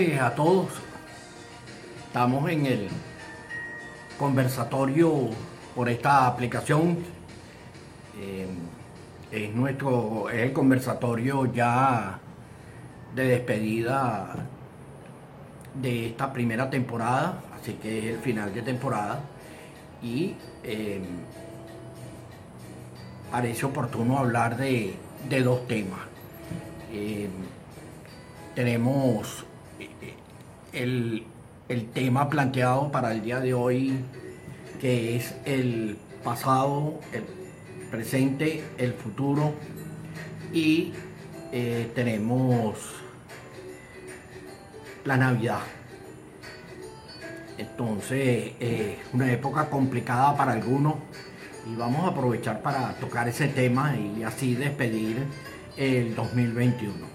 a todos. Estamos en el conversatorio por esta aplicación. Eh, es nuestro es el conversatorio ya de despedida de esta primera temporada, así que es el final de temporada y eh, parece oportuno hablar de, de dos temas. Eh, tenemos el, el, tema planteado para el día de hoy, que es el pasado, el presente, el futuro, y eh, tenemos la Navidad. Entonces, eh, una época complicada para algunos y vamos a aprovechar para tocar ese tema y así despedir el 2021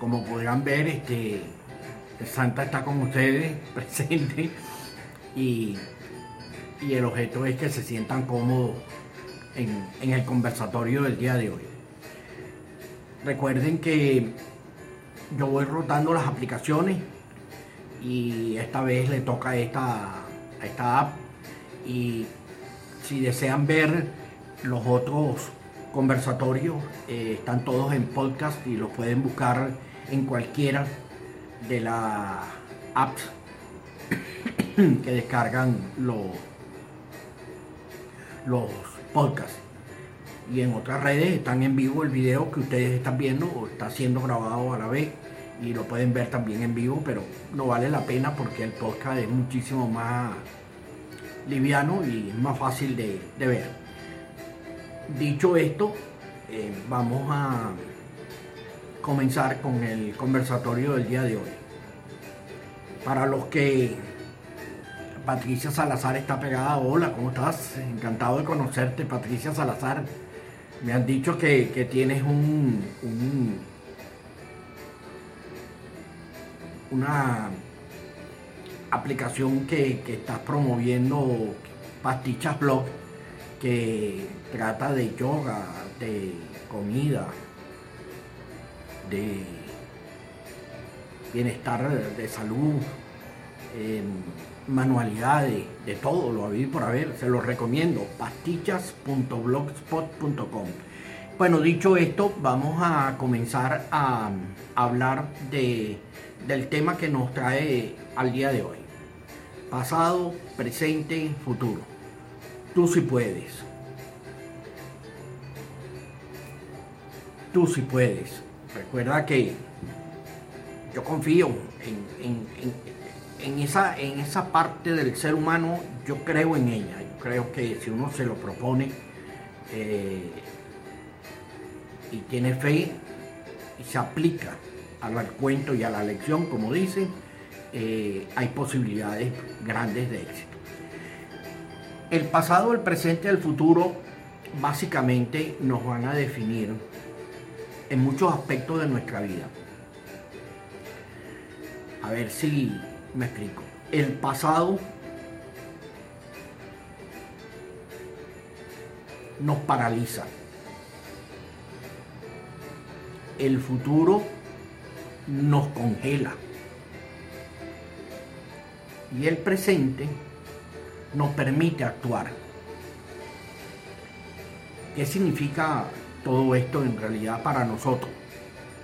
como podrán ver, este, Santa está con ustedes presente y, el objeto es que se sientan cómodos en, el conversatorio del día de hoy. Recuerden que yo voy rotando las aplicaciones y esta vez le toca esta, esta app y si desean ver los otros conversatorios eh, están todos en podcast y los pueden buscar en cualquiera de las apps que descargan los, los podcasts. Y en otras redes están en vivo el video que ustedes están viendo o está siendo grabado a la vez y lo pueden ver también en vivo, pero no vale la pena porque el podcast es muchísimo más liviano y más fácil de, ver. Dicho esto, eh, vamos a comenzar con el conversatorio del día de hoy. Para los que Patricia Salazar está pegada, hola, ¿cómo estás? Encantado de conocerte, Patricia Salazar. Me han dicho que, tienes un, una aplicación que, que estás promoviendo, Pastichas Blog, que trata de yoga, de comida, de bienestar, de salud, manualidades, de todo, lo habéis por haber, se lo recomiendo, pastichas.blogspot.com. Bueno, dicho esto, vamos a comenzar a hablar de, del tema que nos trae al día de hoy. Pasado, presente, futuro. Tú sí puedes. Tú sí puedes. Recuerda que yo confío en, esa, en esa parte del ser humano, yo creo en ella. Yo creo que si uno se lo propone eh, y tiene fe y se aplica al cuento y a la lección, como dicen, eh, hay posibilidades grandes de éxito. El pasado, el presente y el futuro básicamente nos van a definir en muchos aspectos de nuestra vida. A ver si me explico. El pasado nos paraliza. El futuro nos congela. Y el presente nos permite actuar. ¿Qué significa todo esto en realidad para nosotros,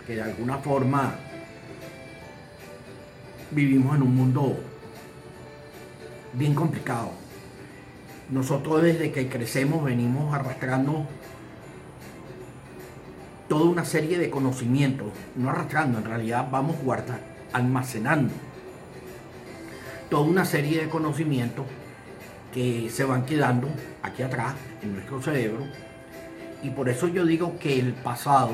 que de alguna forma vivimos en un mundo bien complicado. Nosotros desde que crecemos venimos arrastrando toda una serie de conocimientos, no arrastrando, en realidad vamos guardando, almacenando toda una serie de conocimientos que se van quedando aquí atrás en nuestro cerebro y por eso yo digo que el pasado,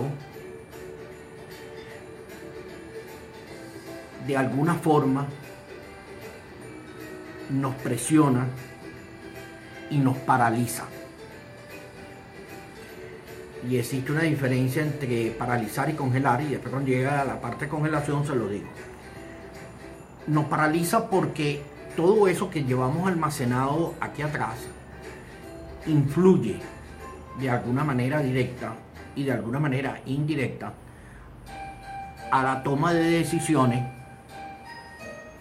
de alguna forma, nos presiona y nos paraliza. Y existe una diferencia entre paralizar y congelar, y después cuando llega a la parte de congelación se lo digo. Nos paraliza porque todo eso que llevamos almacenado aquí atrás influye de alguna manera directa y de alguna manera indirecta a la toma de decisiones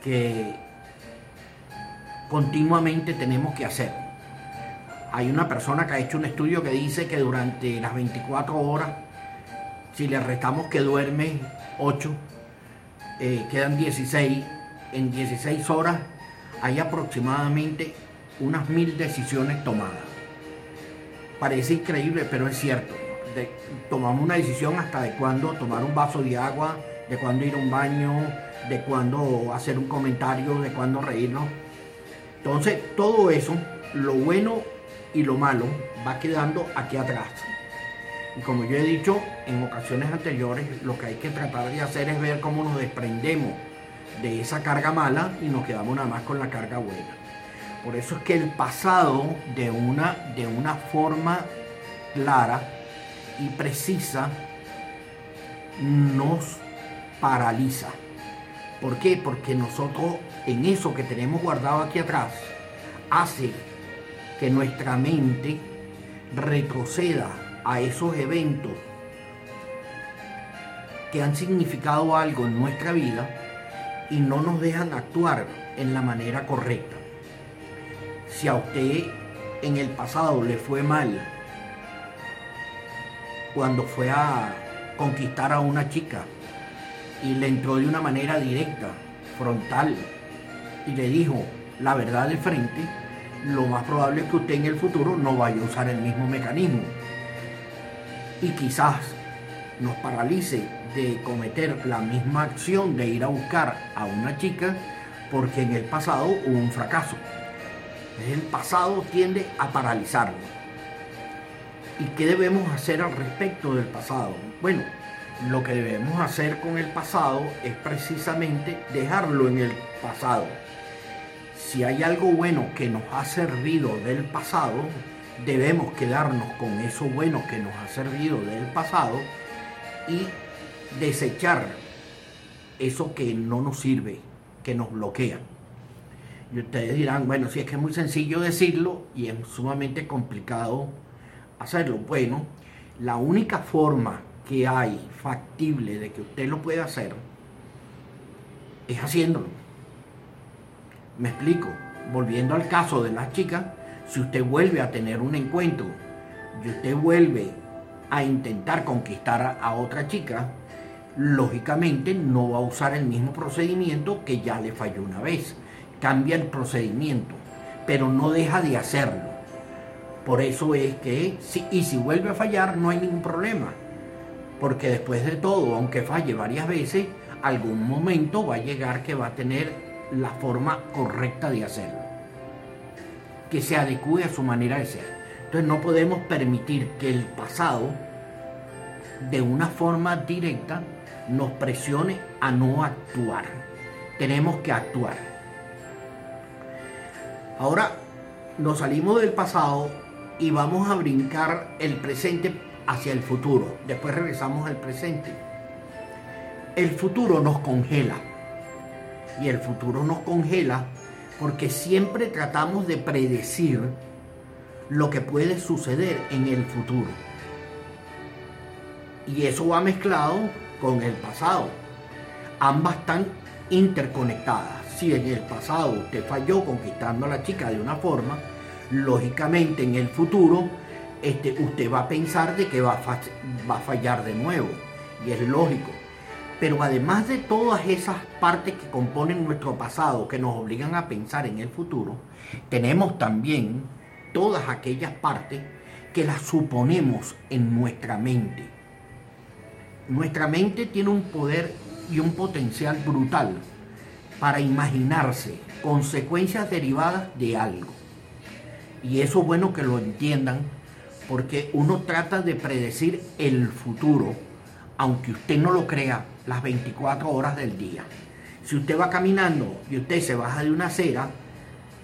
que continuamente tenemos que hacer. Hay una persona que ha hecho un estudio que dice que durante las 24 horas, si le restamos que duerme 8, eh, quedan 16, en 16 horas hay aproximadamente unas mil decisiones tomadas. Parece increíble, pero es cierto. tomamos una decisión hasta de cuándo tomar un vaso de agua, de cuándo ir a un baño, de cuándo hacer un comentario, de cuándo reírnos. Entonces, todo eso, lo bueno y lo malo, va quedando aquí atrás. Y como yo he dicho en ocasiones anteriores, lo que hay que tratar de hacer es ver cómo nos desprendemos de esa carga mala y nos quedamos nada más con la carga buena. Por eso es que el pasado de una, de una forma clara y precisa nos paraliza. ¿Por qué? Porque nosotros en eso que tenemos guardado aquí atrás hace que nuestra mente retroceda a esos eventos que han significado algo en nuestra vida y no nos dejan actuar en la manera correcta. Si a usted en el pasado le fue mal cuando fue a conquistar a una chica y le entró de una manera directa, frontal, y le dijo la verdad de frente, lo más probable es que usted en el futuro no vaya a usar el mismo mecanismo. Y quizás nos paralice de cometer la misma acción de ir a buscar a una chica porque en el pasado hubo un fracaso. El pasado tiende a paralizarnos. ¿Y qué debemos hacer al respecto del pasado? Bueno, lo que debemos hacer con el pasado es precisamente dejarlo en el pasado. Si hay algo bueno que nos ha servido del pasado, debemos quedarnos con eso bueno que nos ha servido del pasado y desechar eso que no nos sirve, que nos bloquea. Y ustedes dirán, bueno, si es que es muy sencillo decirlo y es sumamente complicado hacerlo. Bueno, la única forma que hay factible de que usted lo pueda hacer es haciéndolo. Me explico. Volviendo al caso de las chicas, si usted vuelve a tener un encuentro y usted vuelve a intentar conquistar a otra chica, lógicamente no va a usar el mismo procedimiento que ya le falló una vez. Cambia el procedimiento, pero no deja de hacerlo. Por eso es que, y si vuelve a fallar, no hay ningún problema. Porque después de todo, aunque falle varias veces, algún momento va a llegar que va a tener la forma correcta de hacerlo. Que se adecue a su manera de ser. Entonces no podemos permitir que el pasado, de una forma directa, nos presione a no actuar. Tenemos que actuar. Ahora nos salimos del pasado y vamos a brincar el presente hacia el futuro. Después regresamos al presente. El futuro nos congela. Y el futuro nos congela porque siempre tratamos de predecir lo que puede suceder en el futuro. Y eso va mezclado con el pasado. Ambas están interconectadas. Si en el pasado usted falló conquistando a la chica de una forma, lógicamente en el futuro este, usted va a pensar de que va a, va a fallar de nuevo. Y es lógico. Pero además de todas esas partes que componen nuestro pasado, que nos obligan a pensar en el futuro, tenemos también todas aquellas partes que las suponemos en nuestra mente nuestra mente tiene un poder y un potencial brutal para imaginarse consecuencias derivadas de algo. Y eso es bueno que lo entiendan porque uno trata de predecir el futuro, aunque usted no lo crea, las 24 horas del día. Si usted va caminando y usted se baja de una acera,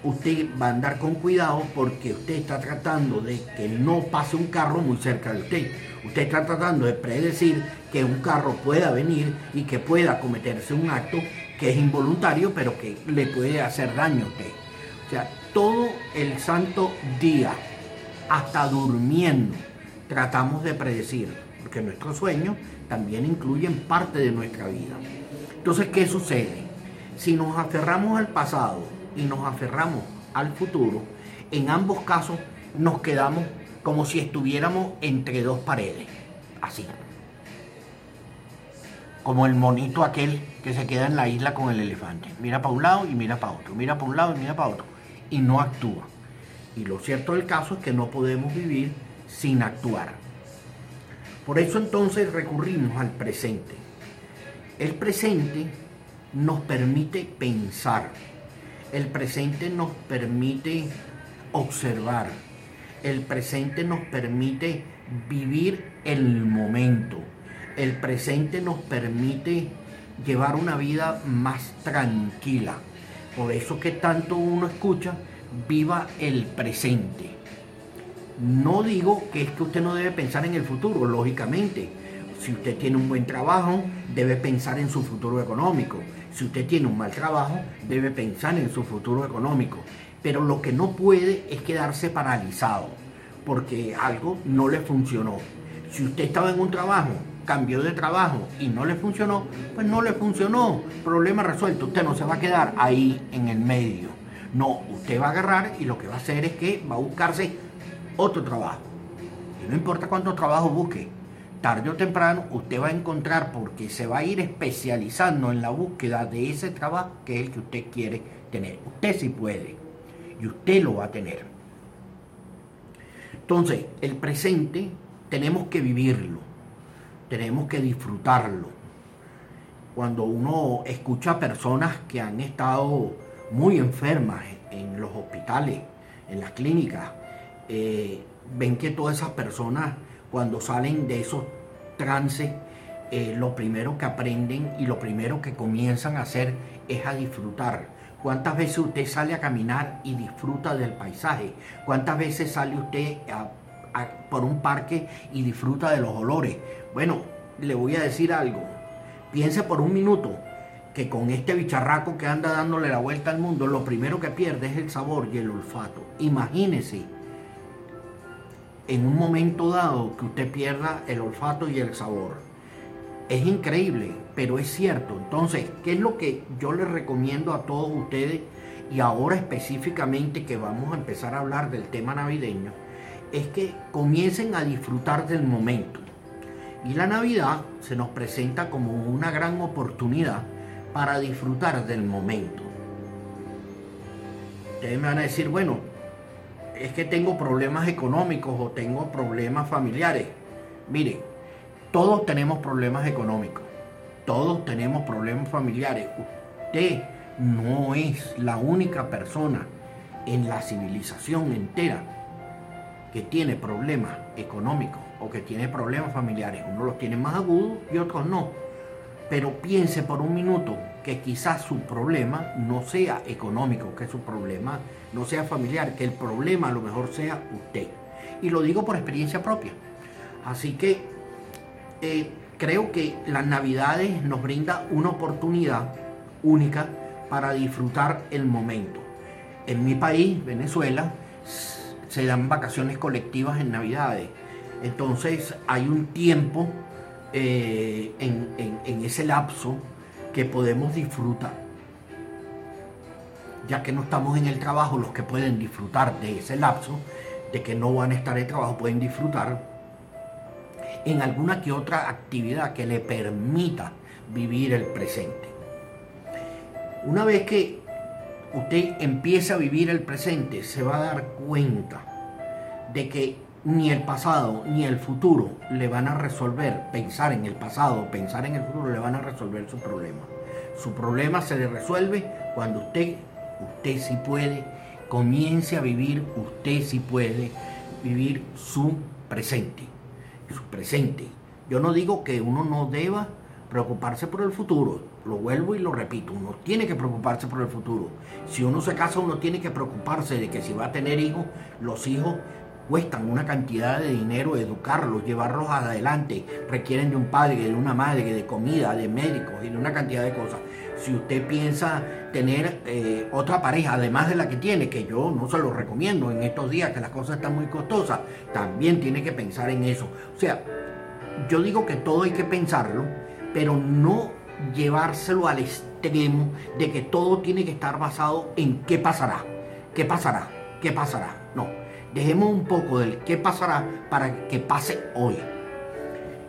usted va a andar con cuidado porque usted está tratando de que no pase un carro muy cerca de usted. Usted está tratando de predecir que un carro pueda venir y que pueda cometerse un acto que es involuntario, pero que le puede hacer daño a usted. O sea, todo el santo día, hasta durmiendo, tratamos de predecir, porque nuestro sueño también incluyen parte de nuestra vida. Entonces, ¿qué sucede? Si nos aferramos al pasado y nos aferramos al futuro, en ambos casos nos quedamos como si estuviéramos entre dos paredes, así. Como el monito aquel que se queda en la isla con el elefante. Mira para un lado y mira para otro, mira para un lado y mira para otro. Y no actúa. Y lo cierto del caso es que no podemos vivir sin actuar. Por eso entonces recurrimos al presente. El presente nos permite pensar. El presente nos permite observar. El presente nos permite vivir el momento. El presente nos permite llevar una vida más tranquila. Por eso que tanto uno escucha, viva el presente. No digo que es que usted no debe pensar en el futuro, lógicamente. Si usted tiene un buen trabajo, debe pensar en su futuro económico. Si usted tiene un mal trabajo, debe pensar en su futuro económico. Pero lo que no puede es quedarse paralizado porque algo no le funcionó. Si usted estaba en un trabajo, cambió de trabajo y no le funcionó, pues no le funcionó. Problema resuelto. Usted no se va a quedar ahí en el medio. No, usted va a agarrar y lo que va a hacer es que va a buscarse otro trabajo. Y no importa cuánto trabajo busque, tarde o temprano usted va a encontrar porque se va a ir especializando en la búsqueda de ese trabajo que es el que usted quiere tener. Usted sí puede y usted lo va a tener. Entonces, el presente tenemos que vivirlo, tenemos que disfrutarlo. Cuando uno escucha a personas que han estado muy enfermas en los hospitales, en las clínicas, eh, ven que todas esas personas cuando salen de esos trances, eh, lo primero que aprenden y lo primero que comienzan a hacer es a disfrutar ¿Cuántas veces usted sale a caminar y disfruta del paisaje? ¿Cuántas veces sale usted por un parque y disfruta de los olores? Bueno, le voy a decir algo. Piense por un minuto que con este bicharraco que anda dándole la vuelta al mundo, lo primero que pierde es el sabor y el olfato. Imagínese en un momento dado que usted pierda el olfato y el sabor. Es increíble, pero es cierto. Entonces, ¿qué es lo que yo les recomiendo a todos ustedes? Y ahora específicamente que vamos a empezar a hablar del tema navideño, es que comiencen a disfrutar del momento. Y la Navidad se nos presenta como una gran oportunidad para disfrutar del momento. Ustedes me van a decir, bueno, es que tengo problemas económicos o tengo problemas familiares. Mire, todos tenemos problemas económicos, todos tenemos problemas familiares. Usted no es la única persona en la civilización entera que tiene problemas económicos o que tiene problemas familiares. Unos los tiene más agudos y otros no. Pero piense por un minuto que quizás su problema no sea económico, que su problema no sea familiar, que el problema a lo mejor sea usted. Y lo digo por experiencia propia. Así que eh, creo que las navidades nos brinda una oportunidad única para disfrutar el momento. En mi país, Venezuela, se dan vacaciones colectivas en navidades. Entonces hay un tiempo eh, en ese lapso que podemos disfrutar. Ya que no estamos en el trabajo, los que pueden disfrutar de ese lapso, de que no van a estar en trabajo, pueden disfrutar en alguna que otra actividad que le permita vivir el presente. Una vez que usted empieza a vivir el presente, se va a dar cuenta de que ni el pasado ni el futuro le van a resolver, pensar en el pasado, pensar en el futuro le van a resolver su problema. Su problema se le resuelve cuando usted, usted sí puede, comience a vivir, usted sí puede vivir su presente su presente. Yo no digo que uno no deba preocuparse por el futuro, lo vuelvo y lo repito, uno tiene que preocuparse por el futuro. Si uno se casa, uno tiene que preocuparse de que si va a tener hijos, los hijos cuestan una cantidad de dinero educarlos, llevarlos adelante, requieren de un padre, de una madre, de comida, de médicos y de una cantidad de cosas. Si usted piensa tener eh, otra pareja, además de la que tiene, que yo no se lo recomiendo en estos días que las cosas están muy costosas, también tiene que pensar en eso. O sea, yo digo que todo hay que pensarlo, pero no llevárselo al extremo de que todo tiene que estar basado en qué pasará, qué pasará, qué pasará. No, dejemos un poco del qué pasará para que pase hoy.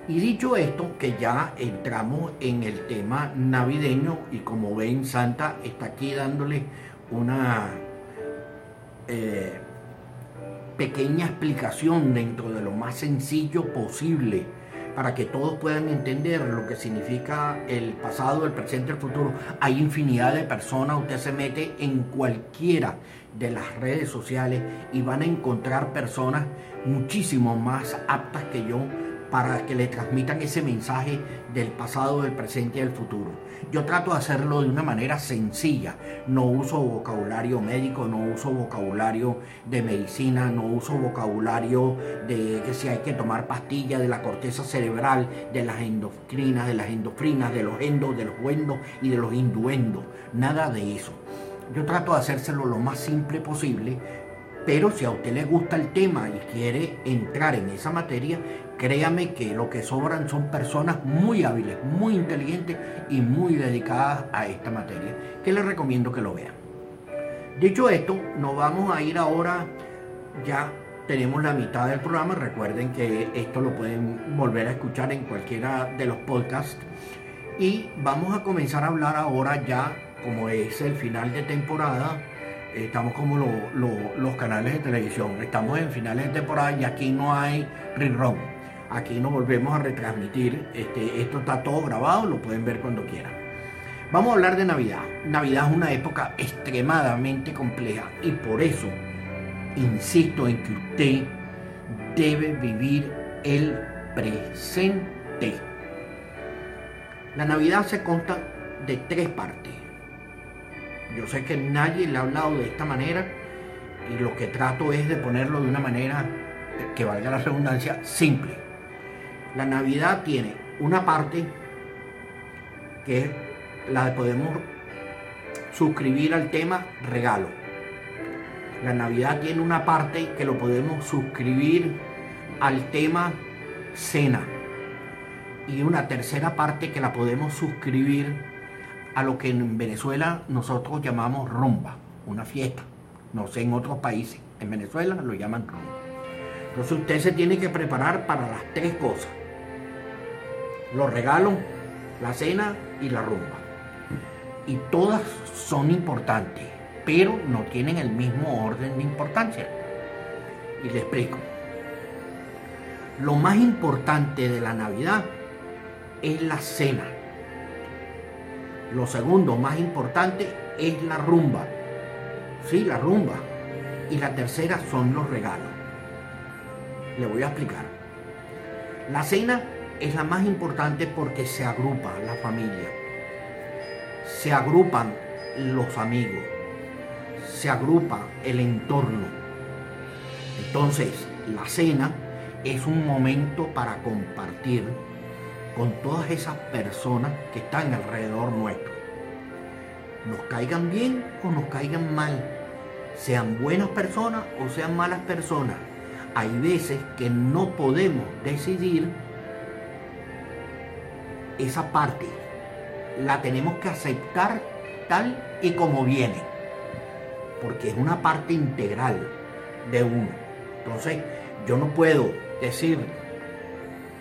Y dicho esto, que ya entramos en el tema navideño y como ven, Santa está aquí dándole una eh, pequeña explicación dentro de lo más sencillo posible para que todos puedan entender lo que significa el pasado, el presente, el futuro. Hay infinidad de personas, usted se mete en cualquiera de las redes sociales y van a encontrar personas muchísimo más aptas que yo para que le transmitan ese mensaje del pasado, del presente y del futuro. Yo trato de hacerlo de una manera sencilla. No uso vocabulario médico, no uso vocabulario de medicina, no uso vocabulario de que si hay que tomar pastillas de la corteza cerebral, de las endocrinas, de las endofrinas, de los endos, de los wendos y de los induendos. Nada de eso. Yo trato de hacérselo lo más simple posible pero si a usted le gusta el tema y quiere entrar en esa materia, créame que lo que sobran son personas muy hábiles, muy inteligentes y muy dedicadas a esta materia, que les recomiendo que lo vean. Dicho esto, nos vamos a ir ahora, ya tenemos la mitad del programa, recuerden que esto lo pueden volver a escuchar en cualquiera de los podcasts y vamos a comenzar a hablar ahora ya, como es el final de temporada, estamos como los canales de televisión, estamos en finales de temporada y aquí no hay rerun. Aquí nos volvemos a retransmitir. Este, esto está todo grabado, lo pueden ver cuando quieran. Vamos a hablar de Navidad. Navidad es una época extremadamente compleja y por eso insisto en que usted debe vivir el presente. La Navidad se consta de tres partes. Yo sé que nadie le ha hablado de esta manera y lo que trato es de ponerlo de una manera que valga la redundancia simple. La Navidad tiene una parte que la podemos suscribir al tema regalo. La Navidad tiene una parte que lo podemos suscribir al tema cena. Y una tercera parte que la podemos suscribir a lo que en Venezuela nosotros llamamos rumba, una fiesta. No sé en otros países. En Venezuela lo llaman rumba. Entonces usted se tiene que preparar para las tres cosas. Los regalos, la cena y la rumba. Y todas son importantes, pero no tienen el mismo orden de importancia. Y le explico. Lo más importante de la Navidad es la cena lo segundo más importante es la rumba. Sí, la rumba. Y la tercera son los regalos. Le voy a explicar. La cena es la más importante porque se agrupa la familia. Se agrupan los amigos. Se agrupa el entorno. Entonces, la cena es un momento para compartir con todas esas personas que están alrededor nuestro. Nos caigan bien o nos caigan mal, sean buenas personas o sean malas personas. Hay veces que no podemos decidir esa parte. La tenemos que aceptar tal y como viene, porque es una parte integral de uno. Entonces, yo no puedo decir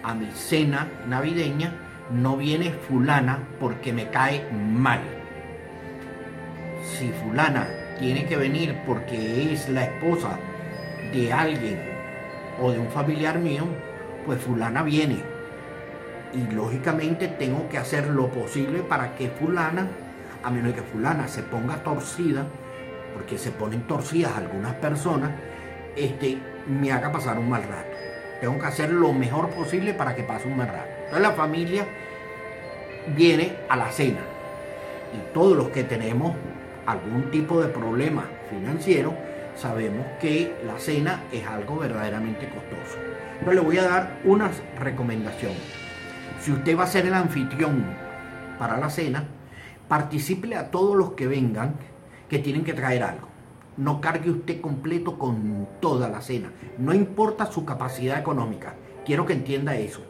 a mi cena navideña no viene fulana porque me cae mal. Si fulana tiene que venir porque es la esposa de alguien o de un familiar mío, pues fulana viene. Y lógicamente tengo que hacer lo posible para que fulana, a menos que fulana se ponga torcida, porque se ponen torcidas algunas personas, este, me haga pasar un mal rato. Tengo que hacer lo mejor posible para que pase un buen rato. Entonces la familia viene a la cena. Y todos los que tenemos algún tipo de problema financiero, sabemos que la cena es algo verdaderamente costoso. Pero le voy a dar una recomendación. Si usted va a ser el anfitrión para la cena, participe a todos los que vengan que tienen que traer algo no cargue usted completo con toda la cena. No importa su capacidad económica. Quiero que entienda eso.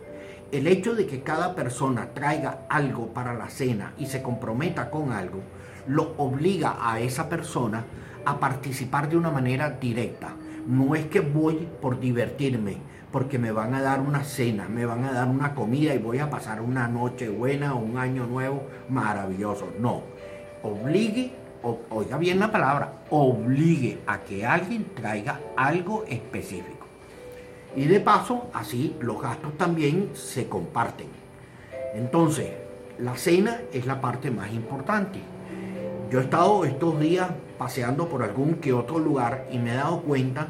el hecho de que cada persona traiga algo para la cena y se comprometa con algo, lo obliga a esa persona a participar de una manera directa. No es que voy por divertirme, porque me van a dar una cena, me van a dar una comida y voy a pasar una noche buena o un año nuevo maravilloso. No, obligue, oiga bien la palabra, obligue a que alguien traiga algo específico. Y de paso, así los gastos también se comparten. Entonces, la cena es la parte más importante. Yo he estado estos días paseando por algún que otro lugar y me he dado cuenta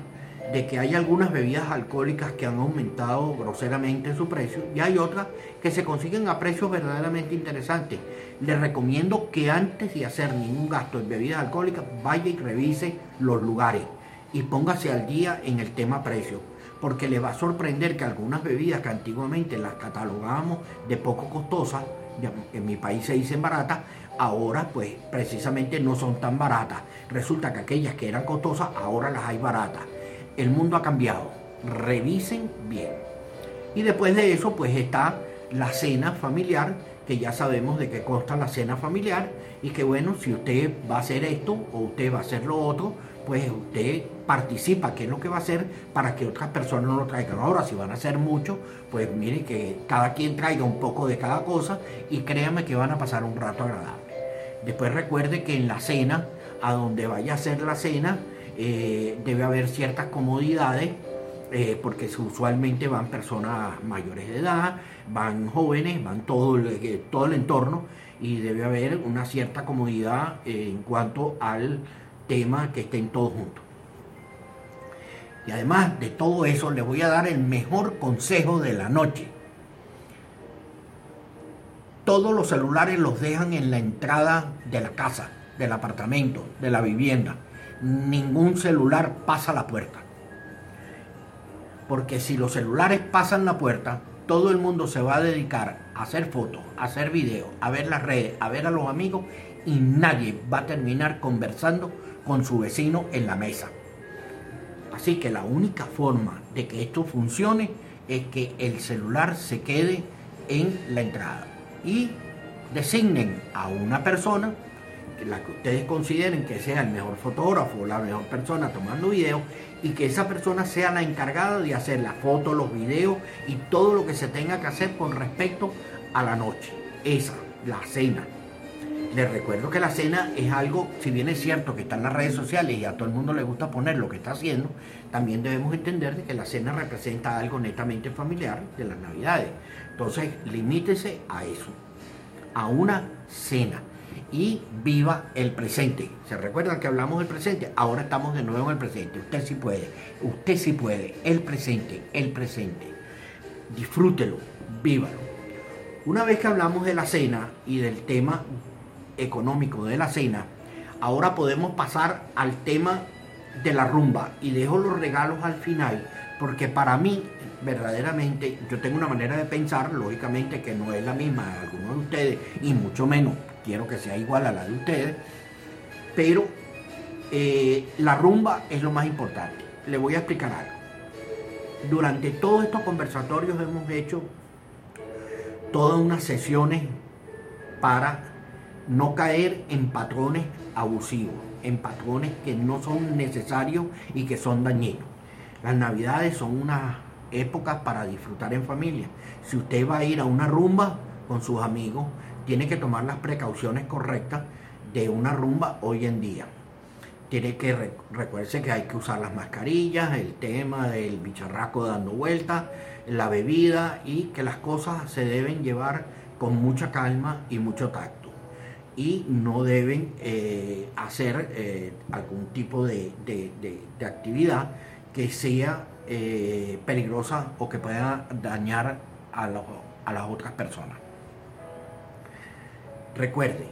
de que hay algunas bebidas alcohólicas que han aumentado groseramente su precio y hay otras que se consiguen a precios verdaderamente interesantes. Les recomiendo que antes de hacer ningún gasto en bebidas alcohólicas vaya y revise los lugares y póngase al día en el tema precio, porque le va a sorprender que algunas bebidas que antiguamente las catalogábamos de poco costosas, en mi país se dicen baratas, ahora pues precisamente no son tan baratas. Resulta que aquellas que eran costosas ahora las hay baratas. El mundo ha cambiado. Revisen bien. Y después de eso pues está la cena familiar, que ya sabemos de qué consta la cena familiar y que bueno, si usted va a hacer esto o usted va a hacer lo otro, pues usted participa, qué es lo que va a hacer para que otras personas no lo traigan. Ahora, si van a hacer mucho, pues mire que cada quien traiga un poco de cada cosa y créame que van a pasar un rato agradable. Después recuerde que en la cena, a donde vaya a ser la cena, eh, debe haber ciertas comodidades, eh, porque usualmente van personas mayores de edad, van jóvenes, van todo el, eh, todo el entorno y debe haber una cierta comodidad en cuanto al tema que estén todos juntos. Y además de todo eso, le voy a dar el mejor consejo de la noche todos los celulares los dejan en la entrada de la casa, del apartamento, de la vivienda. Ningún celular pasa la puerta. Porque si los celulares pasan la puerta, todo el mundo se va a dedicar a hacer fotos, a hacer videos, a ver las redes, a ver a los amigos y nadie va a terminar conversando con su vecino en la mesa. Así que la única forma de que esto funcione es que el celular se quede en la entrada y designen a una persona, la que ustedes consideren que sea el mejor fotógrafo, la mejor persona tomando videos, y que esa persona sea la encargada de hacer las fotos, los videos y todo lo que se tenga que hacer con respecto a la noche. Esa, la cena. Les recuerdo que la cena es algo, si bien es cierto que está en las redes sociales y a todo el mundo le gusta poner lo que está haciendo, también debemos entender de que la cena representa algo netamente familiar de las navidades. Entonces, limítese a eso, a una cena y viva el presente. ¿Se recuerdan que hablamos del presente? Ahora estamos de nuevo en el presente. Usted sí puede, usted sí puede. El presente, el presente. Disfrútelo, vívalo. Una vez que hablamos de la cena y del tema económico de la cena, ahora podemos pasar al tema de la rumba y dejo los regalos al final porque para mí verdaderamente yo tengo una manera de pensar, lógicamente que no es la misma de algunos de ustedes y mucho menos quiero que sea igual a la de ustedes, pero eh, la rumba es lo más importante. Le voy a explicar algo. Durante todos estos conversatorios hemos hecho todas unas sesiones para no caer en patrones abusivos, en patrones que no son necesarios y que son dañinos. Las navidades son unas épocas para disfrutar en familia. Si usted va a ir a una rumba con sus amigos, tiene que tomar las precauciones correctas de una rumba hoy en día. Tiene que recuerden que hay que usar las mascarillas, el tema del bicharraco dando vueltas, la bebida y que las cosas se deben llevar con mucha calma y mucho tacto. Y no deben eh, hacer eh, algún tipo de actividad que sea eh, peligrosa o que pueda dañar a las otras personas. Recuerde,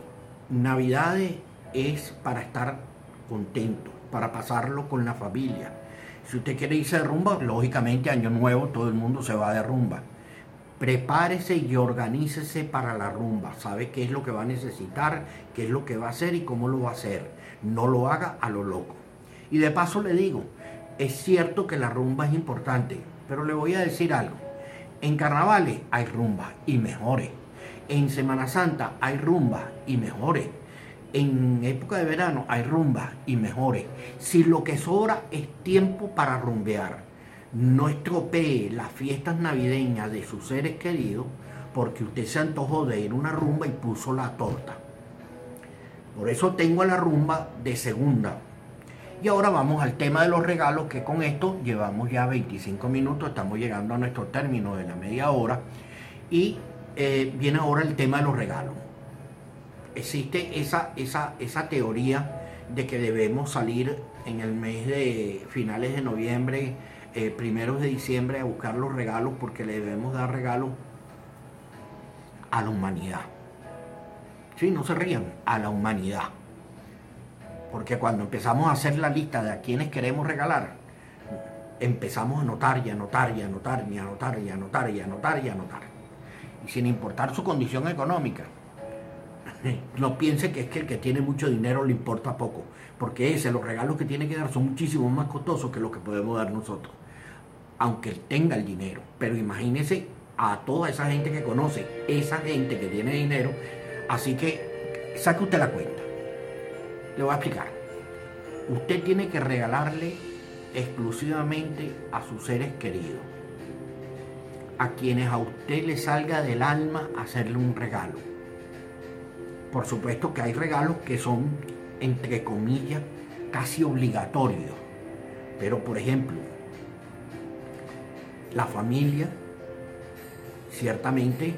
Navidades es para estar contento, para pasarlo con la familia. Si usted quiere irse de rumba, lógicamente año nuevo todo el mundo se va de rumba. Prepárese y organícese para la rumba. Sabe qué es lo que va a necesitar, qué es lo que va a hacer y cómo lo va a hacer. No lo haga a lo loco. Y de paso le digo, es cierto que la rumba es importante, pero le voy a decir algo. En carnavales hay rumbas y mejores. En Semana Santa hay rumbas y mejores. En época de verano hay rumbas y mejores. Si lo que sobra es tiempo para rumbear, no estropee las fiestas navideñas de sus seres queridos porque usted se antojó de ir a una rumba y puso la torta. Por eso tengo la rumba de segunda. Y ahora vamos al tema de los regalos, que con esto llevamos ya 25 minutos, estamos llegando a nuestro término de la media hora. Y eh, viene ahora el tema de los regalos. Existe esa, esa, esa teoría de que debemos salir en el mes de finales de noviembre, eh, primeros de diciembre a buscar los regalos porque le debemos dar regalos a la humanidad. Sí, no se rían, a la humanidad. Porque cuando empezamos a hacer la lista de a quienes queremos regalar, empezamos a anotar y anotar y anotar y anotar y anotar y anotar y anotar. Y sin importar su condición económica. No piense que es que el que tiene mucho dinero le importa poco, porque ese, los regalos que tiene que dar son muchísimo más costosos que los que podemos dar nosotros, aunque él tenga el dinero. Pero imagínese a toda esa gente que conoce, esa gente que tiene dinero. Así que saque usted la cuenta. Le voy a explicar. Usted tiene que regalarle exclusivamente a sus seres queridos. A quienes a usted le salga del alma hacerle un regalo. Por supuesto que hay regalos que son, entre comillas, casi obligatorios. Pero por ejemplo, la familia ciertamente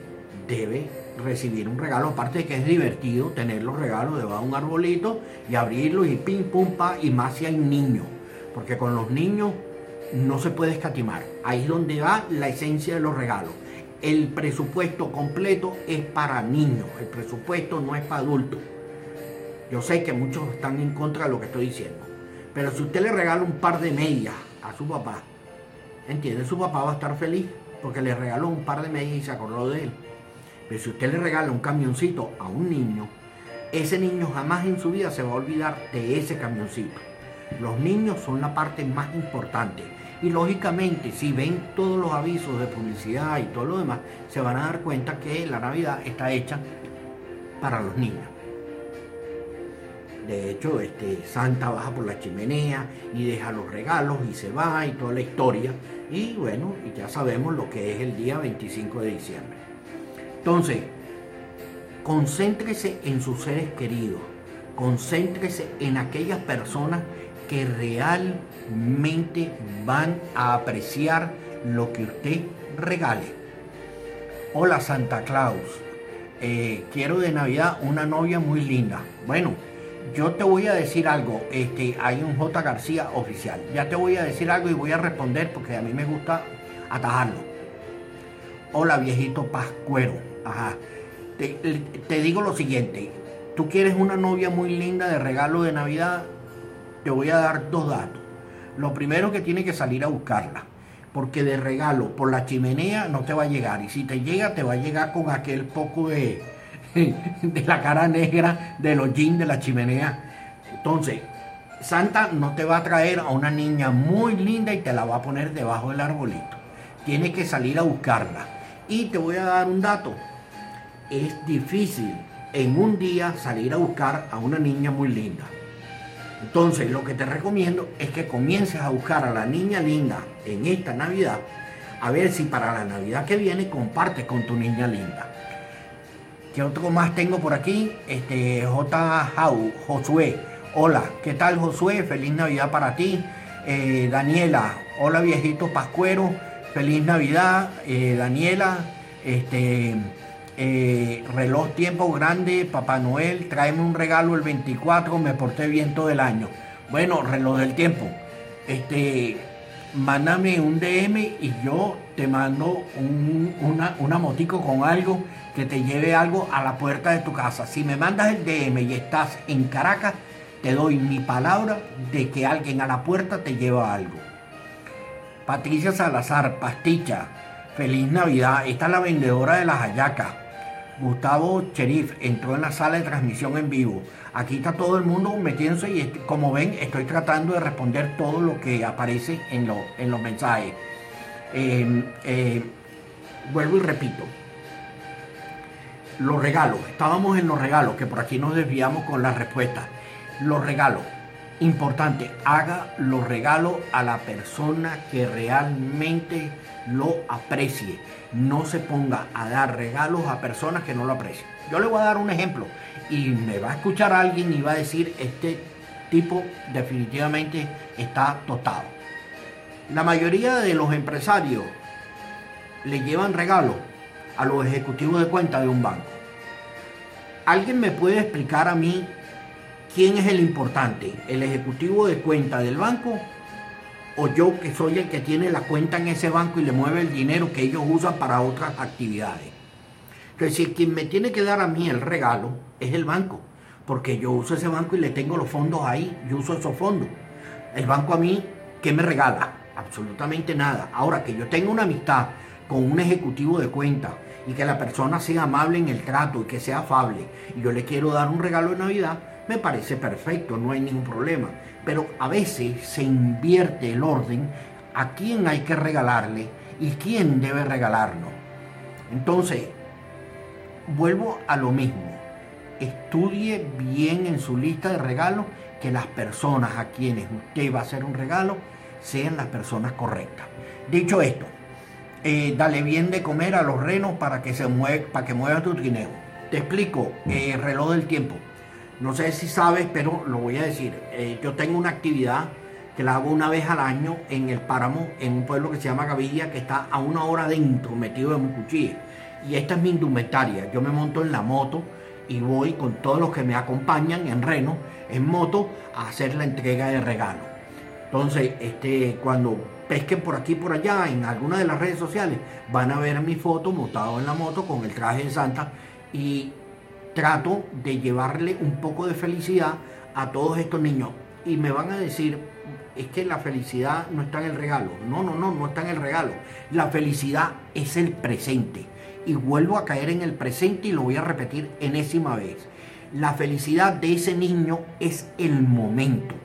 debe recibir un regalo, aparte de que es divertido tener los regalos debajo de un arbolito y abrirlos y pim, pum, pa, y más si hay niños, porque con los niños no se puede escatimar. Ahí es donde va la esencia de los regalos. El presupuesto completo es para niños, el presupuesto no es para adultos. Yo sé que muchos están en contra de lo que estoy diciendo, pero si usted le regala un par de medias a su papá, ¿entiende? Su papá va a estar feliz porque le regaló un par de medias y se acordó de él. Pero si usted le regala un camioncito a un niño, ese niño jamás en su vida se va a olvidar de ese camioncito. Los niños son la parte más importante. Y lógicamente, si ven todos los avisos de publicidad y todo lo demás, se van a dar cuenta que la Navidad está hecha para los niños. De hecho, este, Santa baja por la chimenea y deja los regalos y se va y toda la historia. Y bueno, ya sabemos lo que es el día 25 de diciembre. Entonces, concéntrese en sus seres queridos, concéntrese en aquellas personas que realmente van a apreciar lo que usted regale. Hola Santa Claus, eh, quiero de Navidad una novia muy linda. Bueno, yo te voy a decir algo, este, hay un J. García oficial. Ya te voy a decir algo y voy a responder porque a mí me gusta atajarlo. Hola viejito Pascuero. Ajá. Te, te digo lo siguiente, tú quieres una novia muy linda de regalo de Navidad, te voy a dar dos datos. Lo primero que tiene que salir a buscarla, porque de regalo por la chimenea no te va a llegar. Y si te llega, te va a llegar con aquel poco de, de la cara negra de los jeans de la chimenea. Entonces, Santa no te va a traer a una niña muy linda y te la va a poner debajo del arbolito. Tienes que salir a buscarla. Y te voy a dar un dato. Es difícil en un día salir a buscar a una niña muy linda. Entonces, lo que te recomiendo es que comiences a buscar a la niña linda en esta Navidad, a ver si para la Navidad que viene compartes con tu niña linda. ¿Qué otro más tengo por aquí? Este J. Jau, Josué. Hola, ¿qué tal Josué? Feliz Navidad para ti. Eh, Daniela, hola viejito Pascuero, feliz Navidad. Eh, Daniela, este eh, reloj tiempo grande, Papá Noel, tráeme un regalo el 24, me porté bien todo el año. Bueno, reloj del tiempo. Este, mándame un DM y yo te mando una, una motico con algo que te lleve algo a la puerta de tu casa. Si me mandas el DM y estás en Caracas, te doy mi palabra de que alguien a la puerta te lleva algo. Patricia Salazar, pasticha, feliz Navidad. Esta es la vendedora de las hallacas. Gustavo Cherif entró en la sala de transmisión en vivo. Aquí está todo el mundo metiéndose y como ven estoy tratando de responder todo lo que aparece en, en los mensajes. Eh, eh, vuelvo y repito, los regalos, estábamos en los regalos, que por aquí nos desviamos con las respuestas. Los regalos, importante, haga los regalos a la persona que realmente lo aprecie. No se ponga a dar regalos a personas que no lo aprecien. Yo le voy a dar un ejemplo y me va a escuchar alguien y va a decir, este tipo definitivamente está tostado. La mayoría de los empresarios le llevan regalos a los ejecutivos de cuenta de un banco. ¿Alguien me puede explicar a mí quién es el importante? ¿El ejecutivo de cuenta del banco? ¿O yo que soy el que tiene la cuenta en ese banco y le mueve el dinero que ellos usan para otras actividades? Entonces, si quien me tiene que dar a mí el regalo es el banco, porque yo uso ese banco y le tengo los fondos ahí, yo uso esos fondos. El banco a mí, ¿qué me regala? Absolutamente nada. Ahora que yo tengo una amistad con un ejecutivo de cuenta y que la persona sea amable en el trato y que sea afable y yo le quiero dar un regalo de Navidad, me parece perfecto, no hay ningún problema. Pero a veces se invierte el orden a quién hay que regalarle y quién debe regalarnos. Entonces, vuelvo a lo mismo. Estudie bien en su lista de regalos que las personas a quienes usted va a hacer un regalo sean las personas correctas. Dicho esto, eh, dale bien de comer a los renos para que se mueva, para que tu trineo. Te explico, eh, reloj del tiempo. No sé si sabes, pero lo voy a decir. Eh, yo tengo una actividad que la hago una vez al año en el páramo, en un pueblo que se llama Gavilla, que está a una hora dentro, metido en Mucuchí. Y esta es mi indumentaria. Yo me monto en la moto y voy con todos los que me acompañan en Reno, en moto, a hacer la entrega de regalo. Entonces, este, cuando pesquen por aquí por allá en alguna de las redes sociales, van a ver mi foto montado en la moto con el traje de Santa y trato de llevarle un poco de felicidad a todos estos niños. Y me van a decir, es que la felicidad no está en el regalo. No, no, no, no está en el regalo. La felicidad es el presente. Y vuelvo a caer en el presente y lo voy a repetir enésima vez. La felicidad de ese niño es el momento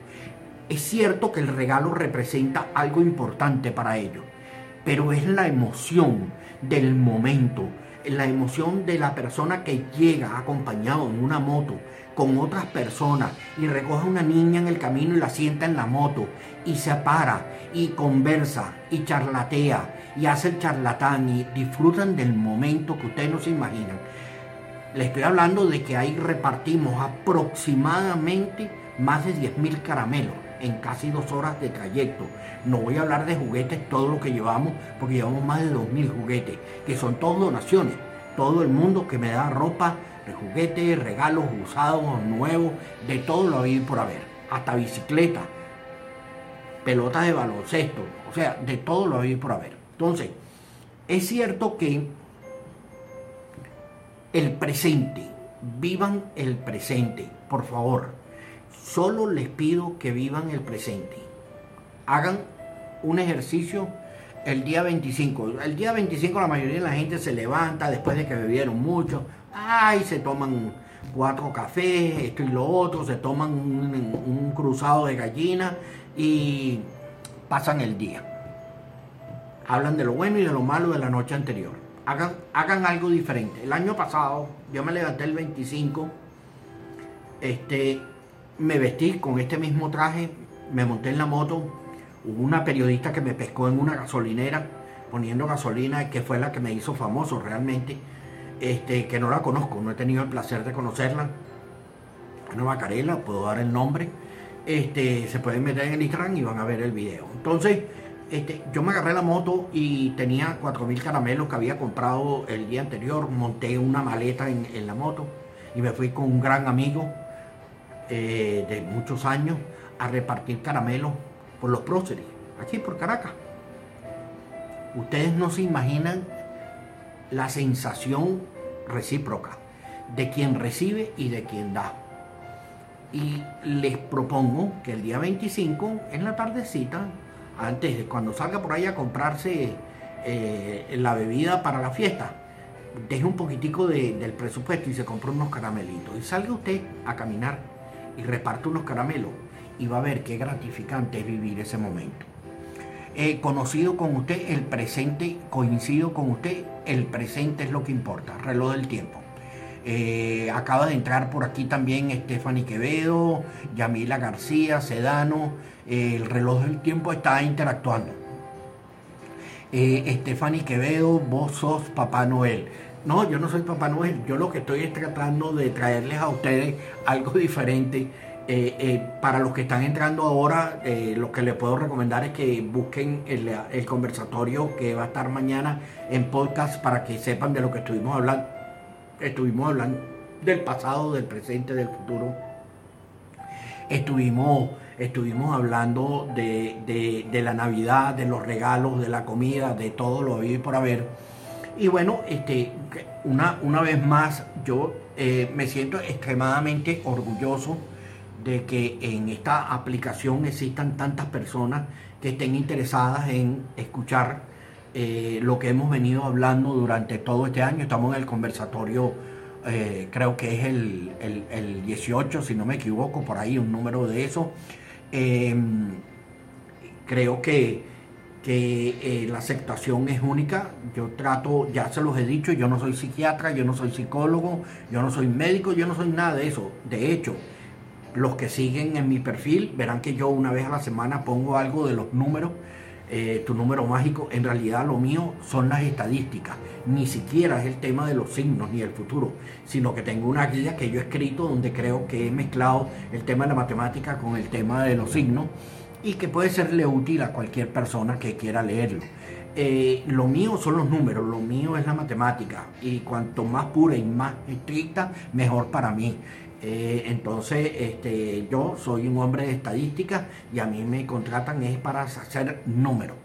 es cierto que el regalo representa algo importante para ellos, pero es la emoción del momento, la emoción de la persona que llega acompañado en una moto con otras personas y recoge a una niña en el camino y la sienta en la moto y se para y conversa y charlatea y hace el charlatán y disfrutan del momento que ustedes no se imaginan. Les estoy hablando de que ahí repartimos aproximadamente más de 10.000 caramelos en casi dos horas de trayecto. No voy a hablar de juguetes, todo lo que llevamos, porque llevamos más de 2.000 juguetes, que son todos donaciones. Todo el mundo que me da ropa, juguetes, regalos usados, nuevos, de todo lo hay por haber. Hasta bicicleta, pelotas de baloncesto, o sea, de todo lo hay por haber. Entonces, es cierto que el presente, vivan el presente, por favor Solo les pido que vivan el presente. Hagan un ejercicio el día 25. El día 25 la mayoría de la gente se levanta después de que bebieron mucho. Ay, se toman cuatro cafés, esto y lo otro, se toman un, cruzado de gallina y pasan el día. Hablan de lo bueno y de lo malo de la noche anterior. Hagan, hagan algo diferente. El año pasado yo me levanté el 25. Este, me vestí con este mismo traje, me monté en la moto, hubo una periodista que me pescó en una gasolinera poniendo gasolina, que fue la que me hizo famoso realmente, este, que no la conozco, no he tenido el placer de conocerla. Ana Macarela, puedo dar el nombre. Este, se pueden meter en el Instagram y van a ver el video. Entonces, este, yo me agarré la moto y tenía 4.000 caramelos que había comprado el día anterior. Monté una maleta en la moto y me fui con un gran amigo eh, de muchos años a repartir caramelos por los próceres, aquí por Caracas. Ustedes no se imaginan la sensación recíproca de quien recibe y de quien da. Y les propongo que el día 25, en la tardecita, antes de cuando salga por ahí a comprarse eh, la bebida para la fiesta, deje un poquitico del presupuesto y se compre unos caramelitos. Y salga usted a caminar y reparte unos caramelos y va a ver qué gratificante es vivir ese momento. conocido con usted, el presente, coincido con usted, el presente es lo que importa, reloj del tiempo. Eh, acaba de entrar por aquí también Stephanie Quevedo, Yamila García, Sedano, eh, el reloj del tiempo está interactuando. Eh, Stephanie Quevedo, vos sos Papá Noel. No, yo no soy Papá Noel, yo lo que estoy es tratando de traerles a ustedes algo diferente eh, eh, para los que están entrando ahora, eh, lo que les puedo recomendar es que busquen el, conversatorio que va a estar mañana en podcast para que sepan de lo que estuvimos hablando. Estuvimos hablando del pasado, del presente, del futuro. Estuvimos, estuvimos hablando de, la Navidad, de los regalos, de la comida, de todo lo habido y por haber. Y bueno, este, una, una vez más, yo me siento extremadamente orgulloso de que en esta aplicación existan tantas personas que estén interesadas en escuchar eh, lo que hemos venido hablando durante todo este año. Estamos en el conversatorio, eh, creo que es el, 18, si no me equivoco, por ahí un número de eso. Em, creo que, que eh, la aceptación es única. Yo trato, ya se los he dicho, yo no soy psiquiatra, yo no soy psicólogo, yo no soy médico, yo no soy nada de eso. De hecho, los que siguen en mi perfil verán que yo una vez a la semana pongo algo de los números, eh, tu número mágico. En realidad lo mío son las estadísticas. Ni siquiera es el tema de los signos ni el futuro, sino que tengo una guía que yo he escrito donde creo que he mezclado el tema de la matemática con el tema de los signos y que puede serle útil a cualquier persona que quiera leerlo. Eh, lo mío son los números, lo mío es la matemática y cuanto más pura y más estricta, mejor para mí. Eh, entonces, este, yo soy un hombre de estadística y a mí me contratan es para hacer números.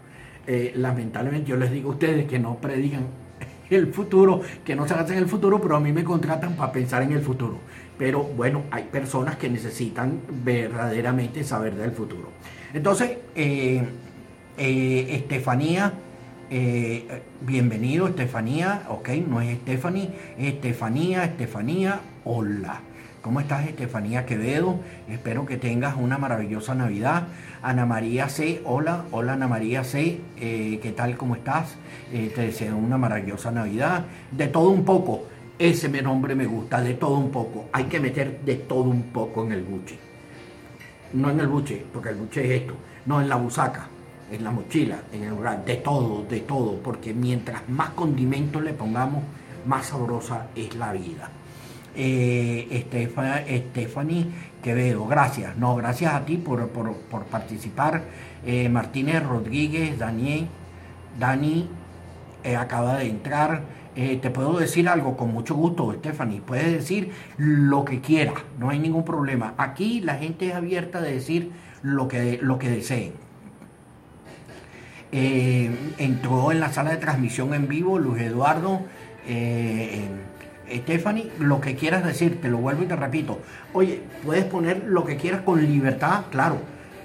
Eh, lamentablemente yo les digo a ustedes que no predigan el futuro, que no se hacen el futuro, pero a mí me contratan para pensar en el futuro. Pero bueno, hay personas que necesitan verdaderamente saber del futuro. Entonces, eh, Estefanía, bienvenido Estefanía, ok, no es Stephanie, Estefanía, Estefanía, hola. ¿Cómo estás, Estefanía Quevedo? Espero que tengas una maravillosa Navidad. Ana María C. Hola, hola Ana María C. Eh, ¿Qué tal? ¿Cómo estás? Eh, te deseo una maravillosa Navidad. De todo un poco. Ese nombre me gusta, de todo un poco. Hay que meter de todo un poco en el buche. No en el buche, porque el buche es esto. No en la busaca, en la mochila, en el lugar. De todo, de todo. Porque mientras más condimentos le pongamos, más sabrosa es la vida eh, Stephanie Quevedo. Gracias, no, gracias a ti por, participar. Eh, Martínez Rodríguez, Daniel, Dani eh, acaba de entrar. Eh, te puedo decir algo con mucho gusto, Stephanie. Puedes decir lo que quieras, no hay ningún problema. Aquí la gente es abierta de decir lo que, lo que deseen. entró en la sala de transmisión en vivo Luis Eduardo. Stephanie, lo que quieras decir, te lo vuelvo y te repito. Oye, puedes poner lo que quieras con libertad, claro.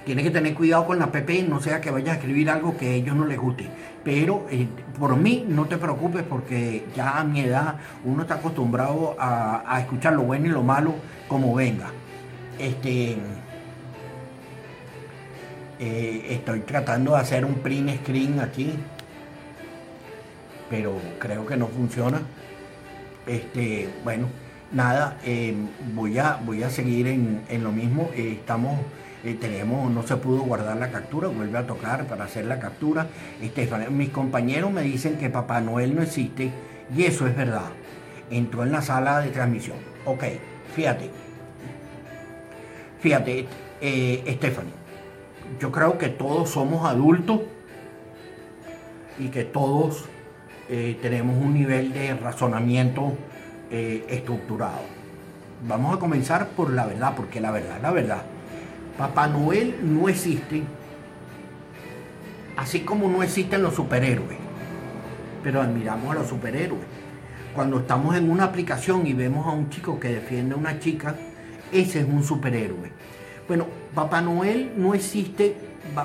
Tienes que tener cuidado con la PP, no sea que vayas a escribir algo que a ellos no les guste. Pero eh, por mí no te preocupes porque ya a mi edad uno está acostumbrado a, escuchar lo bueno y lo malo como venga. Este, eh, estoy tratando de hacer un print screen aquí, pero creo que no funciona. Este, bueno, nada, eh, voy, a, voy a seguir en, lo mismo. Estamos, eh, tenemos, no se pudo guardar la captura, vuelve a tocar para hacer la captura. Este, mis compañeros me dicen que Papá Noel no existe y eso es verdad. Entró en la sala de transmisión. Ok, fíjate. Fíjate, Stephanie, yo creo que todos somos adultos y que todos eh, tenemos un nivel de razonamiento eh, estructurado. Vamos a comenzar por la verdad, porque la verdad, la verdad, Papá Noel no existe, así como no existen los superhéroes, pero admiramos a los superhéroes. Cuando estamos en una aplicación y vemos a un chico que defiende a una chica, ese es un superhéroe. Bueno, Papá Noel no existe,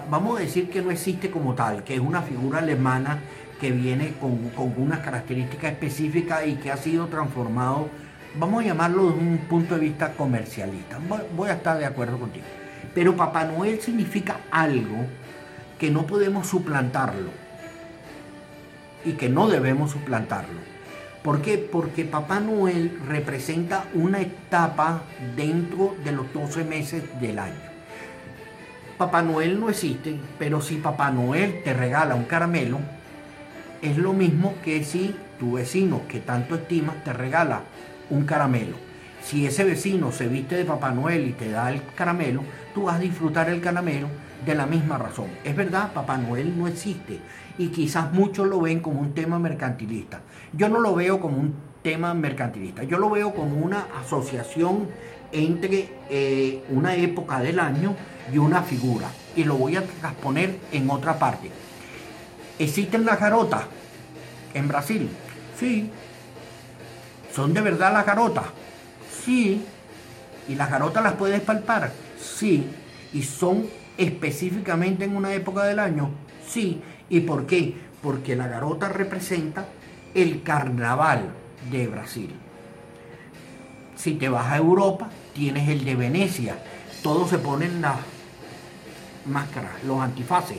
vamos a decir que no existe como tal, que es una figura alemana que viene con, unas características específicas y que ha sido transformado, vamos a llamarlo desde un punto de vista comercialista. Voy a estar de acuerdo contigo. Pero Papá Noel significa algo que no podemos suplantarlo y que no debemos suplantarlo. ¿Por qué? Porque Papá Noel representa una etapa dentro de los 12 meses del año. Papá Noel no existe, pero si Papá Noel te regala un caramelo, es lo mismo que si tu vecino que tanto estimas te regala un caramelo. Si ese vecino se viste de Papá Noel y te da el caramelo, tú vas a disfrutar el caramelo de la misma razón. Es verdad, Papá Noel no existe y quizás muchos lo ven como un tema mercantilista. Yo no lo veo como un tema mercantilista, yo lo veo como una asociación entre eh, una época del año y una figura. Y lo voy a transponer en otra parte. ¿Existen las garotas en Brasil? Sí. ¿Son de verdad las garotas? Sí. ¿Y las garotas las puedes palpar? Sí. ¿Y son específicamente en una época del año? Sí. ¿Y por qué? Porque la garota representa el carnaval de Brasil. Si te vas a Europa, tienes el de Venecia. Todos se ponen las máscaras, los antifaces.